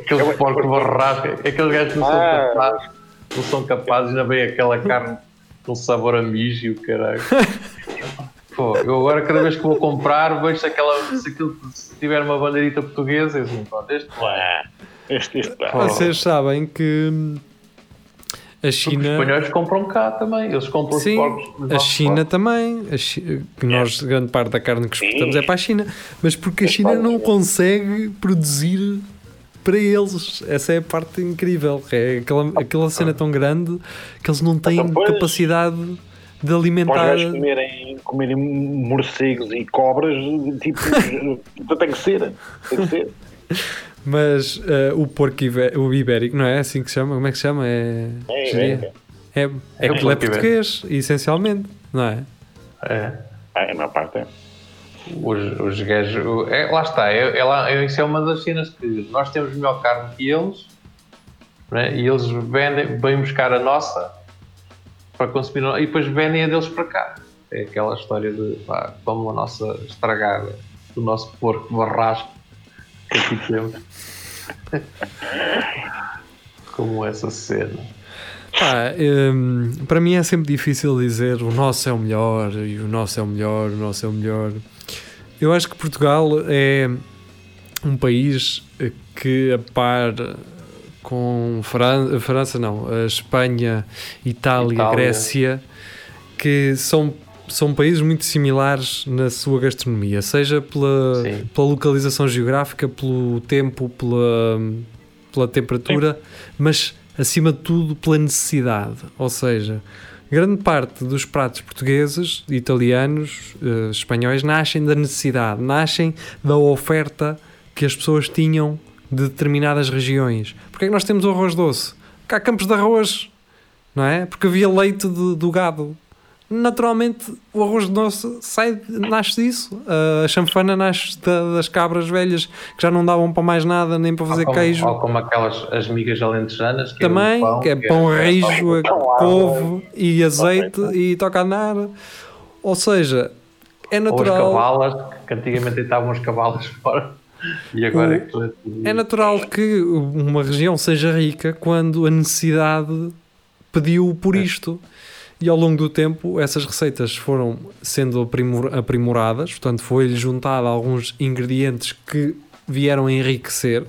aquele é porco marrão, aqueles gajos não, ah. são capazes, não são capazes, ainda bem aquela carne com sabor a mijo caralho. Pô, eu agora cada vez que vou comprar vejo aquela, se, aquilo, se tiver uma bandeirita portuguesa, eu assim, pronto, este, este, este, Vocês sabem que a China. Porque os espanhóis compram cá também, eles compram Sim, os A China também, a China, que nós, grande parte da carne que exportamos é para a China, mas porque a China não consegue produzir para eles. Essa é a parte incrível. É aquela, aquela cena tão grande que eles não têm então, capacidade de alimentar. Para comerem, comerem morcegos e cobras, tipo, tem que ser. Tem que ser. Mas uh, o porco ibé o ibérico, não é assim que se chama? Como é que se chama? É, é, é, é, é, é, é português, essencialmente, não é? É. É, a maior parte é. Os, os gajos. É, lá está, é, é, lá, é, isso é uma das cenas que nós temos melhor carne que eles né? e eles vendem, vêm buscar a nossa para consumir e depois vendem a deles para cá. É aquela história de pá, como a nossa estragada, do nosso porco barrasco. Como essa cena. Um, para mim é sempre difícil dizer o nosso é o melhor e o nosso é o melhor, o nosso é o melhor. Eu acho que Portugal é um país que a par com França, França não, a Espanha, Itália, Itália, Grécia, que são são países muito similares na sua gastronomia, seja pela, pela localização geográfica, pelo tempo, pela, pela temperatura, Sim. mas acima de tudo pela necessidade. Ou seja, grande parte dos pratos portugueses, italianos, uh, espanhóis nascem da necessidade, nascem da oferta que as pessoas tinham de determinadas regiões. Porque é que nós temos o arroz doce? Cá há campos de arroz, não é? Porque havia leite de, do gado naturalmente o arroz doce sai, nasce disso. A chanfana nasce das cabras velhas que já não davam para mais nada, nem para fazer ou como, queijo. Ou como aquelas as migas alentejanas. Que é Também, é pão, que é pão é, rijo, é, couve e azeite e toca a andar. Ou seja, é natural. Ou as cavalas, que antigamente estavam as cavalas fora. E agora é, O- É natural que uma região seja rica quando a necessidade pediu por isto. E ao longo do tempo, essas receitas foram sendo aprimor- aprimoradas, portanto, foi-lhe juntada alguns ingredientes que vieram enriquecer.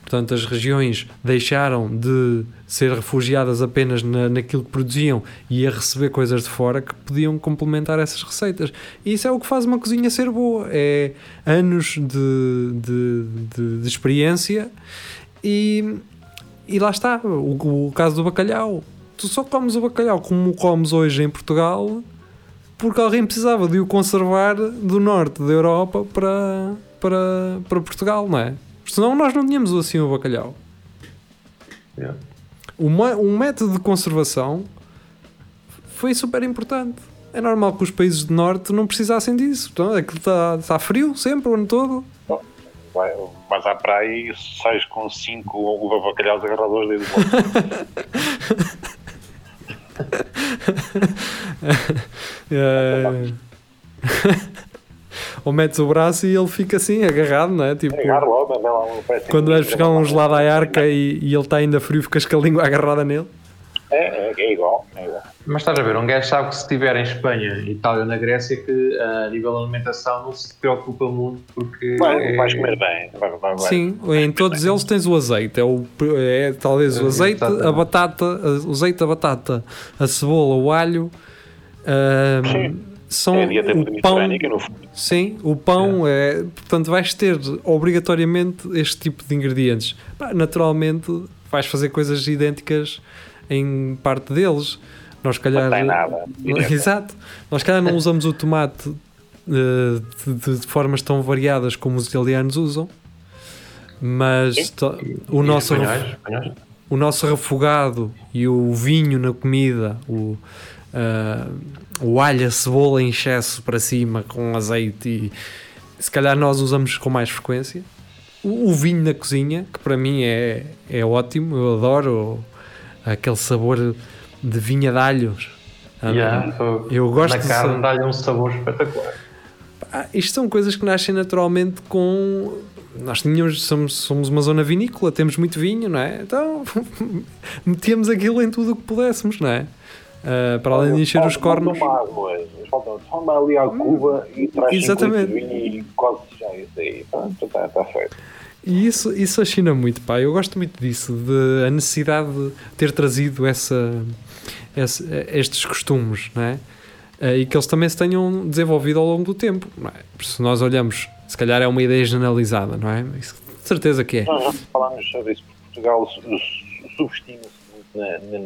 Portanto, as regiões deixaram de ser refugiadas apenas na, naquilo que produziam e a receber coisas de fora que podiam complementar essas receitas. E isso é o que faz uma cozinha ser boa. É anos de, de, de- de experiência e, e lá está. O, o caso do bacalhau. Tu só comes o bacalhau como o comes hoje em Portugal porque alguém precisava de o conservar do norte da Europa para, para, para Portugal, não é? Senão nós não tínhamos assim o bacalhau. Yeah. Um método de conservação foi super importante. É normal que os países do norte não precisassem disso. Então, aquilo está está frio sempre, o ano todo. Vai, vais à praia e sais com cinco uva bacalhaus agarradores dentro do É... Ou metes o braço e ele fica assim, agarrado, não é? Tipo, logo, quando vais buscar um gelado à arca e, e ele está ainda frio, ficas com a língua agarrada nele. É, é, é igual, é igual. Mas estás a ver, um gajo sabe que se estiver em Espanha, Itália ou na Grécia, que a nível de alimentação não se preocupa muito porque. Vai, é- vais comer bem. Vai, vai, vai. Sim, em todos eles tens o azeite. É, o, é talvez o azeite, a batata, a- o azeite, a batata, a cebola, o alho. ahm, Sim. são É a dieta o pão. no fundo. Sim, o pão é. Portanto, vais ter obrigatoriamente este tipo de ingredientes. Naturalmente, vais fazer coisas idênticas em parte deles. Nós, se calhar. Não tem nada. direto. Exato. Nós, se calhar, não usamos o tomate eh, de, de formas tão variadas como os italianos usam, mas o, e nosso, espanhóis, ref- espanhóis. o nosso refogado e o vinho na comida, o, ah, o alho, a cebola em excesso para cima com azeite, e se calhar nós usamos com mais frequência. O, o vinho na cozinha, que para mim é, é ótimo, eu adoro aquele sabor de vinha de alhos. Ah, Yeah, so- Eu gosto Na de carne sa- dá-lhe um sabor espetacular. Isto são coisas que nascem naturalmente com. Nós tínhamos, somos, somos uma zona vinícola, temos muito vinho, não é? Então metíamos aquilo em tudo o que pudéssemos, não é? Ah, para além de encher os cornos. Água, falta- Toma ali a cuba e traz Exatamente. de vinho e quase já isso aí. Pronto, está está feito. E isso, isso fascina muito, pá. Eu gosto muito disso, de a necessidade de ter trazido essa, esse- estes costumes, não é? Ah, E que eles também se tenham desenvolvido ao longo do tempo, é? Se nós olhamos, se calhar é uma ideia generalizada, não é? Isso, de certeza que é. Nós falámos sobre isso, Portugal su- su- subestima-se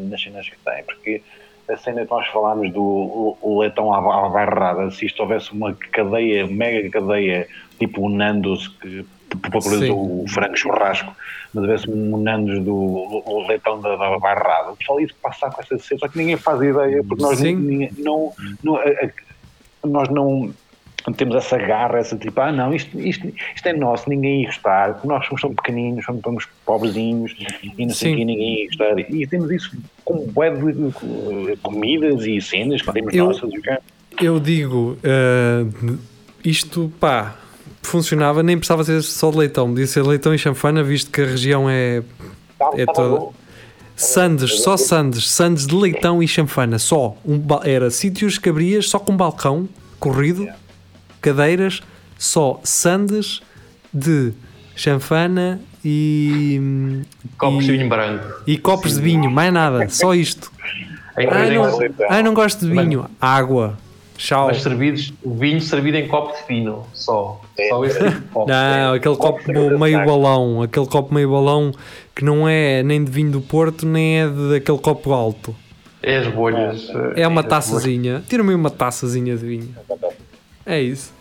nas cenas que tem, porque a cena que nós falámos do o, o leitão à, bairrada, se isto houvesse uma cadeia, mega cadeia, tipo o Nando's, que populariza Sim. o frango churrasco, mas houvesse um Nando's do leitão da, da bairrada, o pessoal ia passar com essa cena, só que ninguém faz ideia, porque nós Sim. ninguém- não, não, a- a- nós não temos essa garra, essa tipo, ah não, isto, isto, isto é nosso, ninguém ia gostar, nós somos tão pequeninos, somos, somos pobrezinhos e não sei o que, ninguém ia gostar. E temos isso com bué de comidas e cenas que temos Eu- nossas. Eu digo, ah, isto, pá, funcionava, nem precisava ser só de leitão, podia ser leitão e chanfana, visto que a região é Tá- É tá toda- sandes, só sandes, sandes de leitão e chanfana, só. Um, ba- era sítios que abrias só com balcão, corrido, cadeiras, só sandes de chanfana e, Copos e, de vinho branco. e copos de vinho, mais nada, só isto. Ai vez não, de- ai, não gosto de vinho, água, chau. Mas servidos, o vinho servido em copo fino, só. Só esse tipo de copo. Não, aquele copo meio balão, aquele copo meio balão que não é nem de vinho do Porto, nem é de- daquele copo alto. É as bolhas. É uma as taçazinha. Tira-me uma taçazinha de vinho. É isso.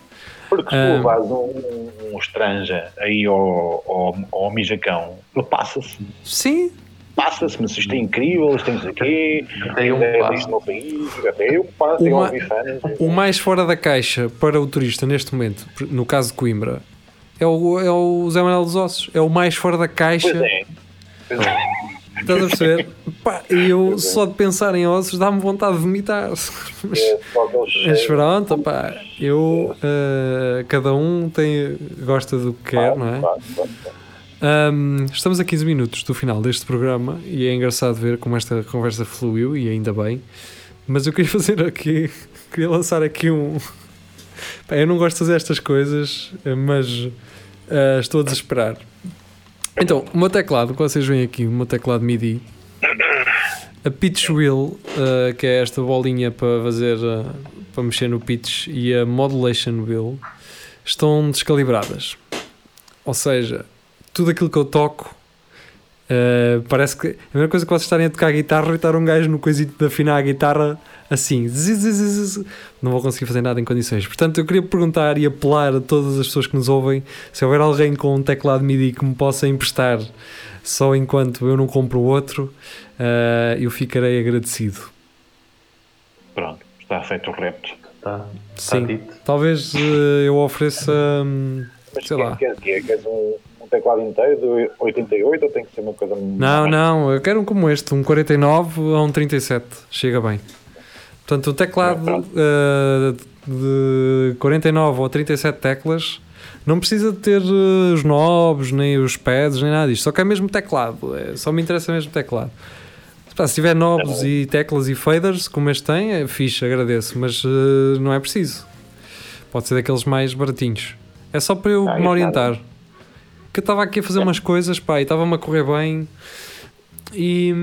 Porque se Ah. tu levas um, um, um estranja aí ao, ao, ao mijacão, ele passa-se. Sim, Passa-se, mas isto é incrível, isto tem não sei o quê, Até eu é passo. no meu país, até eu passo, Uma- fãs. o mais fora da caixa para o turista neste momento, no caso de Coimbra, é o, é o Zé Manuel dos Ossos. É o mais fora da Pois caixa. é. Pois é. Estás a perceber? Pá, e eu só de pensar em ossos dá-me vontade de vomitar. Mas, É mas cheiro. pronto, pá, eu. eh, cada um tem, gosta do que quer, não é? Um, estamos a 15 minutos do final deste programa e é engraçado ver como esta conversa fluiu e ainda bem. Mas eu queria fazer aqui, queria lançar aqui um. Pá, eu não gosto de fazer estas coisas, mas eh, estou a desesperar. Então, o meu teclado, que vocês veem aqui, o meu teclado MIDI, a pitch wheel, eh, que é esta bolinha para fazer, eh, para mexer no pitch, e a modulation wheel estão descalibradas. Ou seja, tudo aquilo que eu toco uh, parece que é a mesma coisa que vocês estarem a tocar guitarra e estar um gajo no coisito de afinar a guitarra assim, não vou conseguir fazer nada em condições. Portanto, eu queria perguntar e apelar a todas as pessoas que nos ouvem se houver alguém com um teclado MIDI que me possa emprestar só enquanto eu não compro outro, uh, eu ficarei agradecido. Pronto, está feito o repto. Tá, tá Sim, dito. talvez uh, eu ofereça, hum, sei quer, lá. quer, quer, queres teclado inteiro de 88 ou tem que ser uma coisa Não, não, eu quero um como este, um 49 a um 37, chega bem. Portanto, o teclado Pronto. uh, de 49 ou 37 teclas não precisa de ter uh, os knobs, nem os pads, nem nada disto, só que é mesmo teclado, é, só me interessa mesmo teclado. Pá, se tiver knobs e teclas e faders, como este tem, é fixe, agradeço, mas uh, não é preciso. Pode ser daqueles mais baratinhos. É só para eu Ah, me orientar. Que eu estava aqui a fazer umas coisas, pá, e estava-me a correr bem. E,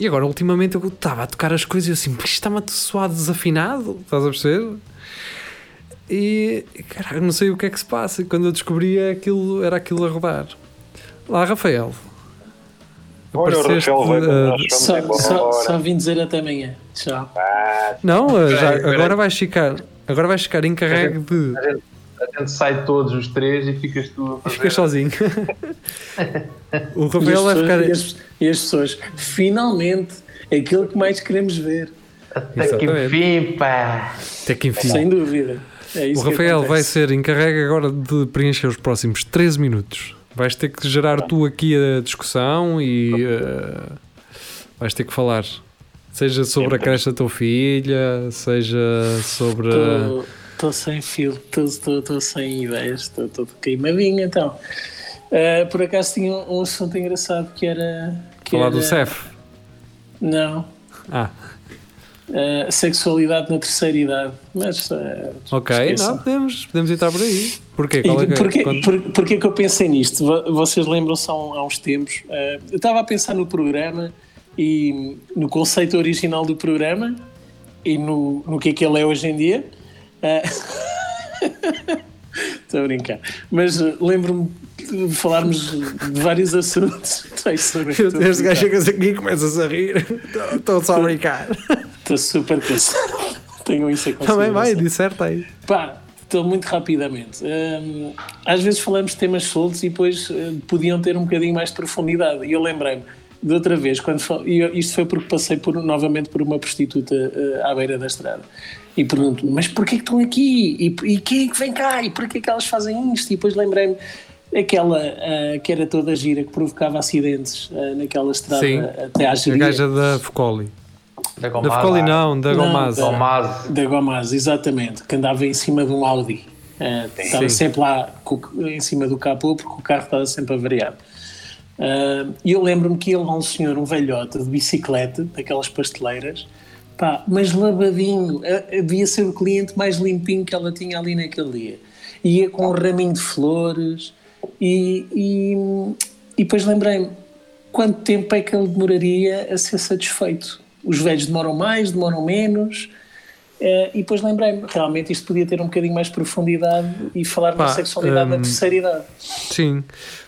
e agora, ultimamente, eu estava a tocar as coisas e eu assim, "Mas isto está-me a soar desafinado, estás a perceber? E, caralho, não sei o que é que se passa. E quando eu descobri, aquilo, era aquilo a rodar. Lá, Rafael. Olha, o Apareceste, Rafael vai uh, vamos Só, embora. só, só vim dizer até amanhã. Tchau. Ah, Não, uh, já, agora vais ficar. Agora vais ficar encarregue de. A gente, sai todos os três e ficas tu a E fazer. ficas sozinho. o Rafael vai ficar. e, as, e as pessoas, finalmente, é aquilo que mais queremos ver. Até que enfim, pá. Até que enfim. Sem dúvida. É O Rafael vai ser encarregue agora de preencher os próximos 13 minutos. Vais ter que gerar tu aqui a discussão e uh, vais ter que falar. Seja sobre a creche da tua filha, seja sobre. Estou sem fio, estou sem ideias, estou queimadinho então. Ah, por acaso tinha um, um assunto engraçado que era. Que falar era, do CEF. Não. Ah, ah, sexualidade na terceira idade. Mas. ah, ok. esqueçam. Não, podemos, podemos entrar por aí. Porquê? Qual é que- porquê, quando- por- porquê que eu pensei nisto? Vo- Vocês lembram-se há, um- há uns tempos? eh, eu estava a pensar no programa e no conceito original do programa e no, no que é que ele é hoje em dia. Estou a brincar. Mas eh, lembro-me de falarmos de vários assuntos. Estou estou Este gajo chegas aqui e começas a rir. Estou só a brincar. Estou super cansado. Tenham isso a Também vai, consideração. disserta aí. Pá, então muito rapidamente. Hum, às vezes falamos de temas soltos e depois eh, podiam ter um bocadinho mais de profundidade. E eu lembrei-me de outra vez, quando fal- e isto foi porque passei por, novamente por uma prostituta eh, à beira da estrada. E pergunto mas porquê que estão aqui? E, e quem é que vem cá? E porquê que elas fazem isto? E depois lembrei-me aquela eh, que era toda gira, que provocava acidentes eh, naquela estrada Sim. até à A geria. gaja da Focoli. Da Da Focoli não, da Não, Gomaz. da- Tomás. Da Gomaz, exatamente, que andava em cima de um Audi. Eh, estava Sim. sempre lá em cima do capô porque o carro estava sempre avariado. E eu lembro-me que lá um senhor, um velhote de bicicleta, daquelas pasteleiras, pá, mas lavadinho, devia ser o cliente mais limpinho que ela tinha ali naquele dia. Ia com um raminho de flores e, e, e depois lembrei-me quanto tempo é que ele demoraria a ser satisfeito. Os velhos demoram mais, demoram menos. Eh, e depois lembrei-me, realmente isto podia ter um bocadinho mais profundidade e falar Pá, da sexualidade da hum, terceira idade. Sim.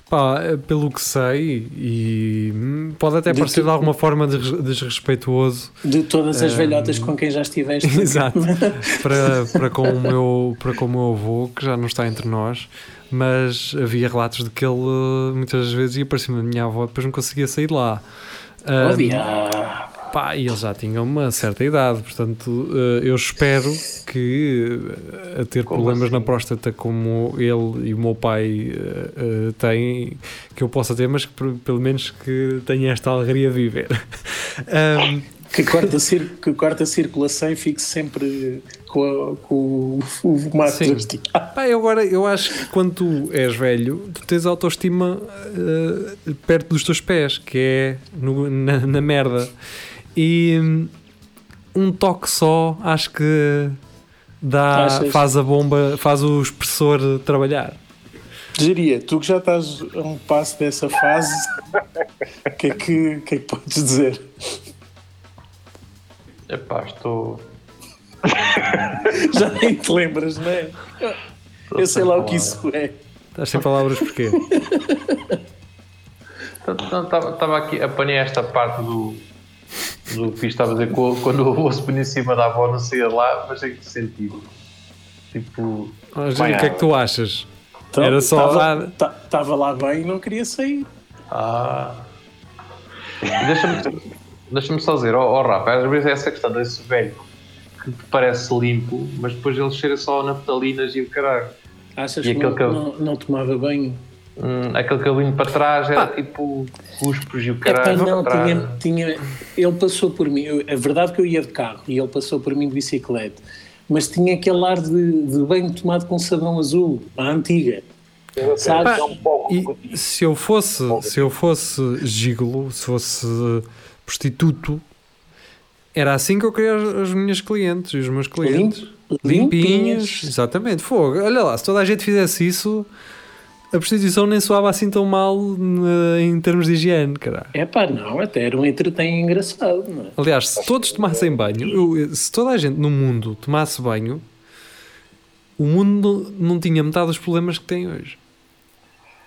Pá, pelo que sei, e hum, pode até De parecer de tudo. alguma forma des- desrespeituoso, De todas as Hum. velhotas com quem já estiveste. exato, para, para, com o meu, para com o meu avô, que já não está entre nós, mas havia relatos de que ele muitas vezes ia para cima da minha avó, depois não conseguia sair de lá. Oh, diabo. Pá, e ele já tinha uma certa idade, portanto, eh, eu espero que eh, a ter Como problemas assim? na próstata como ele e o meu pai eh, têm, que eu possa ter, mas que pelo menos que tenha esta alegria de viver. Ahm, Que corta, que corta a circulação e fique sempre com, a- com o, o mato Sim. hasteado. Pá, eu agora eu acho que quando tu és velho, tu tens autoestima eh, perto dos teus pés, que é no- na, na merda. E hum, um toque só, acho que dá, Achas? faz a bomba, faz o expressor trabalhar. Diria, tu que já estás a um passo dessa fase, o que, é que, que é que podes dizer? Epá, estou. Já nem te lembras, não é? Eu sei lá o que isso é. Estás sem palavras porquê? Estava aqui, apanhei esta parte do, do que estava a dizer quando o osso punha em cima da avó, não saía lá, mas em que sentido? Tipo, Gil, o que é que tu achas? Então, Era só. Estava ta- estava lá bem e não queria sair. ah. Deixa-me deixa só dizer, ó oh, Rafa, às vezes é essa questão desse velho que te parece limpo, mas depois ele cheira só a naftalinas e o caralho. Achas E que não, aquele que- não, não tomava banho? Hum, aquele cabelinho para trás era tipo cuspos e o Epá, caralho. não, tinha, tinha, ele passou por mim. eu- É verdade que eu ia de carro e ele passou por mim de bicicleta, mas tinha aquele ar de, de banho tomado com sabão azul, a antiga. Sabes? E se eu fosse, se eu fosse gigolo, se fosse prostituto, era assim que eu queria as, as minhas clientes e os meus clientes. Limp- Limpinhas, limpinhas. exatamente. Fogo. Olha lá, se toda a gente fizesse isso, a prostituição nem soava assim tão mal eh, em termos de higiene, caralho. É pá, não, até era um entretém engraçado, não é? Aliás, se todos tomassem banho, eu- se toda a gente no mundo tomasse banho, o mundo não tinha metade dos problemas que tem hoje.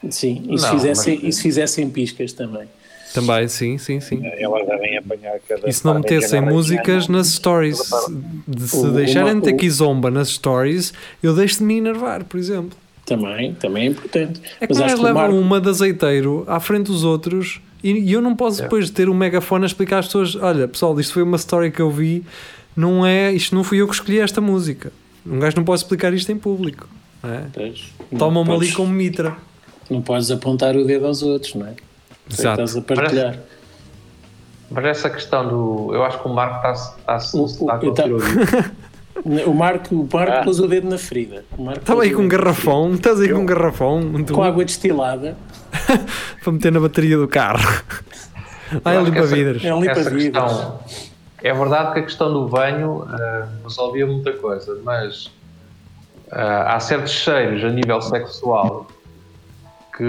Sim, e se, Não, fizessem, mas- e se fizessem piscas também. Também, sim, sim, sim. Elas devem apanhar cada. E se não metessem músicas nas stories, se O- deixarem de ter o- kizomba nas stories, eu deixo de me enervar, por exemplo. Também, também é importante. É que Mas acho que levam Marco, uma de azeiteiro à frente dos outros e, e eu não posso depois ter um megafone a explicar às pessoas: olha, pessoal, isto foi uma story que eu vi, não é, isto não fui eu que escolhi esta música. Um gajo não pode explicar isto em público. é? Tomam-me ali como mitra. Não podes apontar o dedo aos outros, não é? Que Exato. Estás a partilhar. Mas essa questão do. Eu acho que o Marco está-se está o- está a eu tá- conseguir O Marco, o Marco Ah. pôs o dedo na ferida. Marco Estava pôs aí com um garrafão, estás aí com um garrafão tu- com água destilada. para meter na bateria do carro. Acho que limpa vidros. É um limpa-vidros. questão. É verdade que a questão do banho ah, resolvia muita coisa, mas ah, há certos cheiros a nível sexual que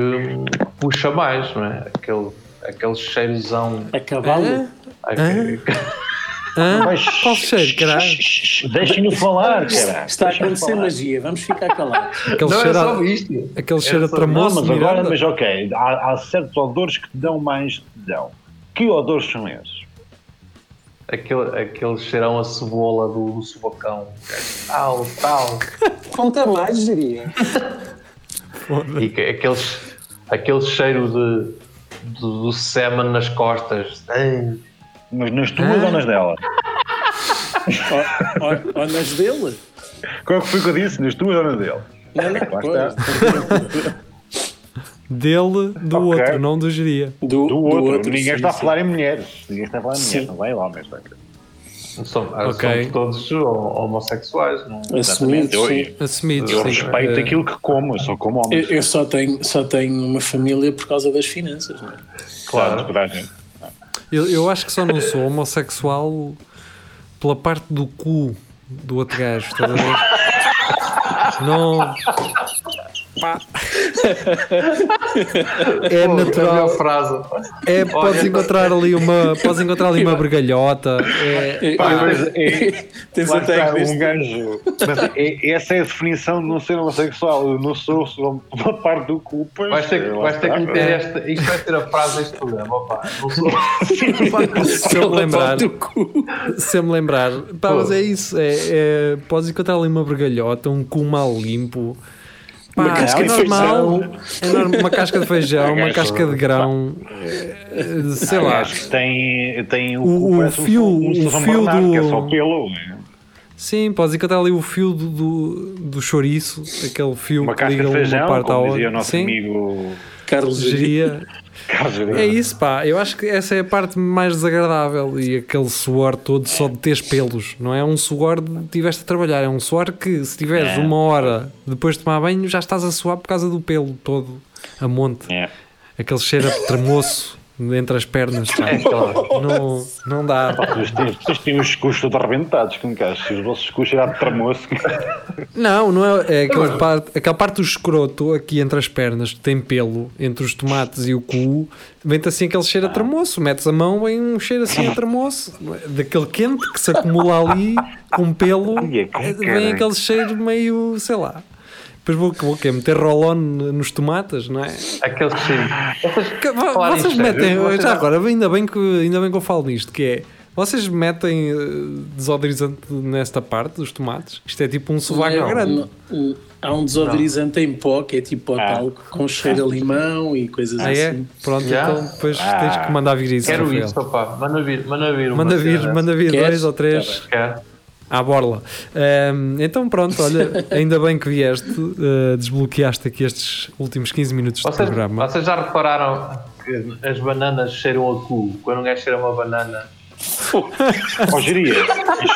puxa mais, não é? Aquele, aquele cheirozão. A cavalo. Hã? Mas- Qual cheiro, caralho? Deixem-no falar, caralho. Está a acontecer magia. Vamos ficar calados. Aquele Não é cheiro, só a, isto. aquele cheiro a só- Não, tramoço mas de agora, Miranda. mas ok, há, há certos odores que te dão mais te dão. Que odores são esses? Aquele, aquele cheirão a cebola do, do sobacão. Tal, tal. Conta mais, diria. E que- aqueles, aquele cheiro de, do, do semen nas costas. Ai, Mas nas tuas Ah. ou nas dela? Ou nas dele. Qual é que foi que eu disse? Nas tuas ou nas dele? Não, não, Lá pois. Dele, do Ok. outro, não do geria. Do, Do outro. Ninguém sim, está a sim. falar em mulheres. Ninguém está a falar em mulheres. Sim. Não vai homens. Vai. São, Ok. somos todos ho- homossexuais, não é? Assumido, Eu- sim. Assumido. Eu sim. respeito Eh, aquilo que como. Eu só como Eu, homens. eu só, tenho, só tenho uma família por causa das finanças, não é? Claro, a gente. Eu, eu acho que só não sou homossexual pela parte do cu do outro gajo, estás a ver? Não. Pá. É Pô, a natural. frase. É, podes encontrar ali uma, podes encontrar ali uma bergalhota. É, Pá, mas é- Tens até um gajo. Mas é- essa é a definição de não ser homossexual. Eu não sou uma parte do cu. pois, Vais ter, vais ter que meter esta. Isto vai ser a frase deste programa. Opa, não sou. se eu me lembrar, se eu me lembrar, pá, mas é isso. É, é, podes encontrar ali uma bergalhota, um cu mal limpo. Pá, Uma casca é de normal. feijão. É uma casca de feijão, uma casca de grão, eh, sei Há lá. tem, tem O- o um fio- São- um o fio Bernardo, do- que é só pelo. Sim, podes encontrar ali o fio do, do, do chouriço, aquele fio Uma que liga de uma parte à como outra. dizia o nosso Sim, amigo Carlos Geria. É isso, pá. Eu acho que essa é a parte mais desagradável e aquele suor todo só de teres pelos. Não é um suor de tiveste a trabalhar, é um suor que se tiveres É. uma hora depois de tomar banho já estás a suar por causa do pelo todo a monte. É. Aquele cheiro a tremoço entre as pernas. É claro. Não, não dá. Vocês têm os custos arrebentados, com. Se os vossos custos eram de tramoço. Não, não é, é aquela, parte, aquela parte do escroto aqui entre as pernas que tem pelo, entre os tomates e o cu, vem-te assim aquele cheiro a tremoço. Metes a mão, vem um cheiro assim a tremoço, daquele quente que se acumula ali com pelo, é com vem aquele cheiro meio, sei lá. Depois vou, vou quê? meter rolon nos tomates, não é? Aquele cheiro. Vocês, Que- vocês nisto, metem, vocês- já agora, ainda bem, que, ainda bem que eu falo nisto, que é, vocês metem eh, desodorizante nesta parte dos tomates? Isto é tipo um sovaco Não, grande. não, não. Há um desodorizante em pó que é tipo Ah. talco com cheiro a limão e coisas Ah, é? assim. Pronto, Já? então depois Ah. tens que mandar vir isso. Quero Rafael. isso, opá. Manda vir, manda vir. Manda vir, cena. manda vir Queres? dois ou três Tá? À borla. Ahm, então pronto, olha, ainda bem que vieste, eh, desbloqueaste aqui estes últimos 15 minutos de Vocês, programa. vocês já repararam que as bananas cheiram a cu? Quando um gajo cheira uma banana. Ó, geria,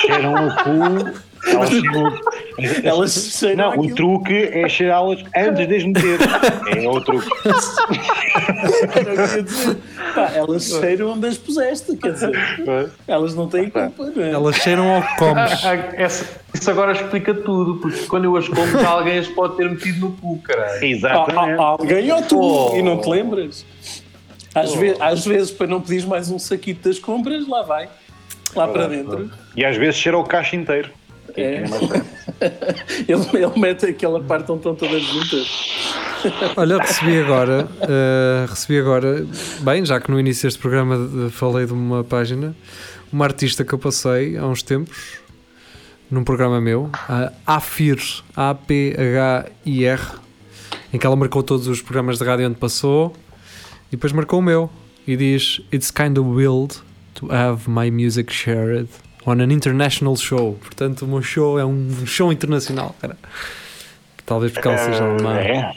cheiram o cu. Elas Elas cheiram Não, o aquilo. truque é cheirá-las antes de as meter. É o truque. Era o dizer. Pá, elas cheiram onde as puseste, quer dizer, elas não têm culpa, não é? Elas cheiram ao que comes. Ah, essa- isso agora explica tudo, porque quando eu as como, alguém as pode ter metido no cu, caralho. Exatamente. alguém ou tu Oh. e não te lembras? Às, ve- às vezes, para não pedires mais um saquito das compras, lá vai. Lá para dentro. E às vezes cheira o caixa inteiro. É. Ele, ele mete aquela parte onde estão todas juntas. Olha, recebi agora, eh, recebi agora, bem, já que no início deste programa falei de uma página, uma artista que eu passei há uns tempos, num programa meu, a AFIR, A-P-H-I-R, em que ela marcou todos os programas de rádio onde passou, e depois marcou o meu, e diz, It's kind of wild to have my music shared on an international show. Portanto, o meu show é um show internacional, cara. Talvez porque ela seja alemã. É,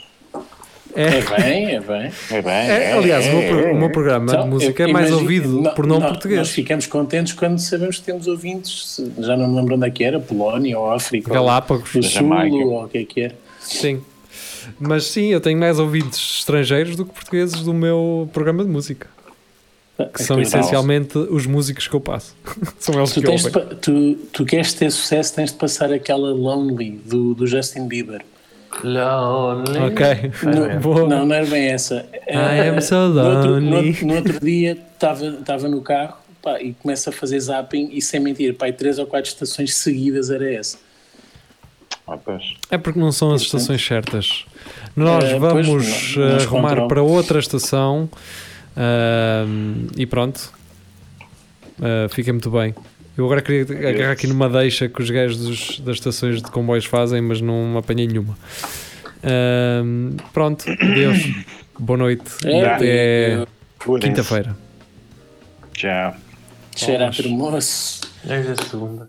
É, É bem, é bem. é bem. é, é, aliás, o meu, é, é. o meu programa Então, de música eu é mais imagino- ouvido não- por não, Nós português. ficamos contentes quando sabemos que temos ouvintes, já não me lembro onde é que era, Polónia ou África. Galápagos, ou Sul, Jamaica. ou o que é que é. sim. Mas sim, eu tenho mais ouvintes estrangeiros do que portugueses do meu programa de música. Que são essencialmente os músicos que eu passo. são eles Tu, que tens ouvem. tu, tu queres ter sucesso, tens de passar aquela Lonely do, do Justin Bieber. Lonely. Ok. No- Boa. não, não era bem essa. I am so no, outro, no, lonely. outro- no outro dia estava no carro pá, e começa a fazer zapping e sem mentir, pá, três ou quatro estações seguidas era essa. Ah, pois. É porque não são as estações certas. Nós Eh, pois, vamos não- eh, não arrumar para outra estação ahm, e pronto. Ah, fica muito bem. Eu agora queria agarrar aqui numa deixa que os gajos dos- das estações de comboios fazem, mas não apanhei nenhuma. Ahm, pronto, adeus. Boa noite. É, Até Por isso. quinta-feira. Tchau. Cheira a termoço. É a segunda.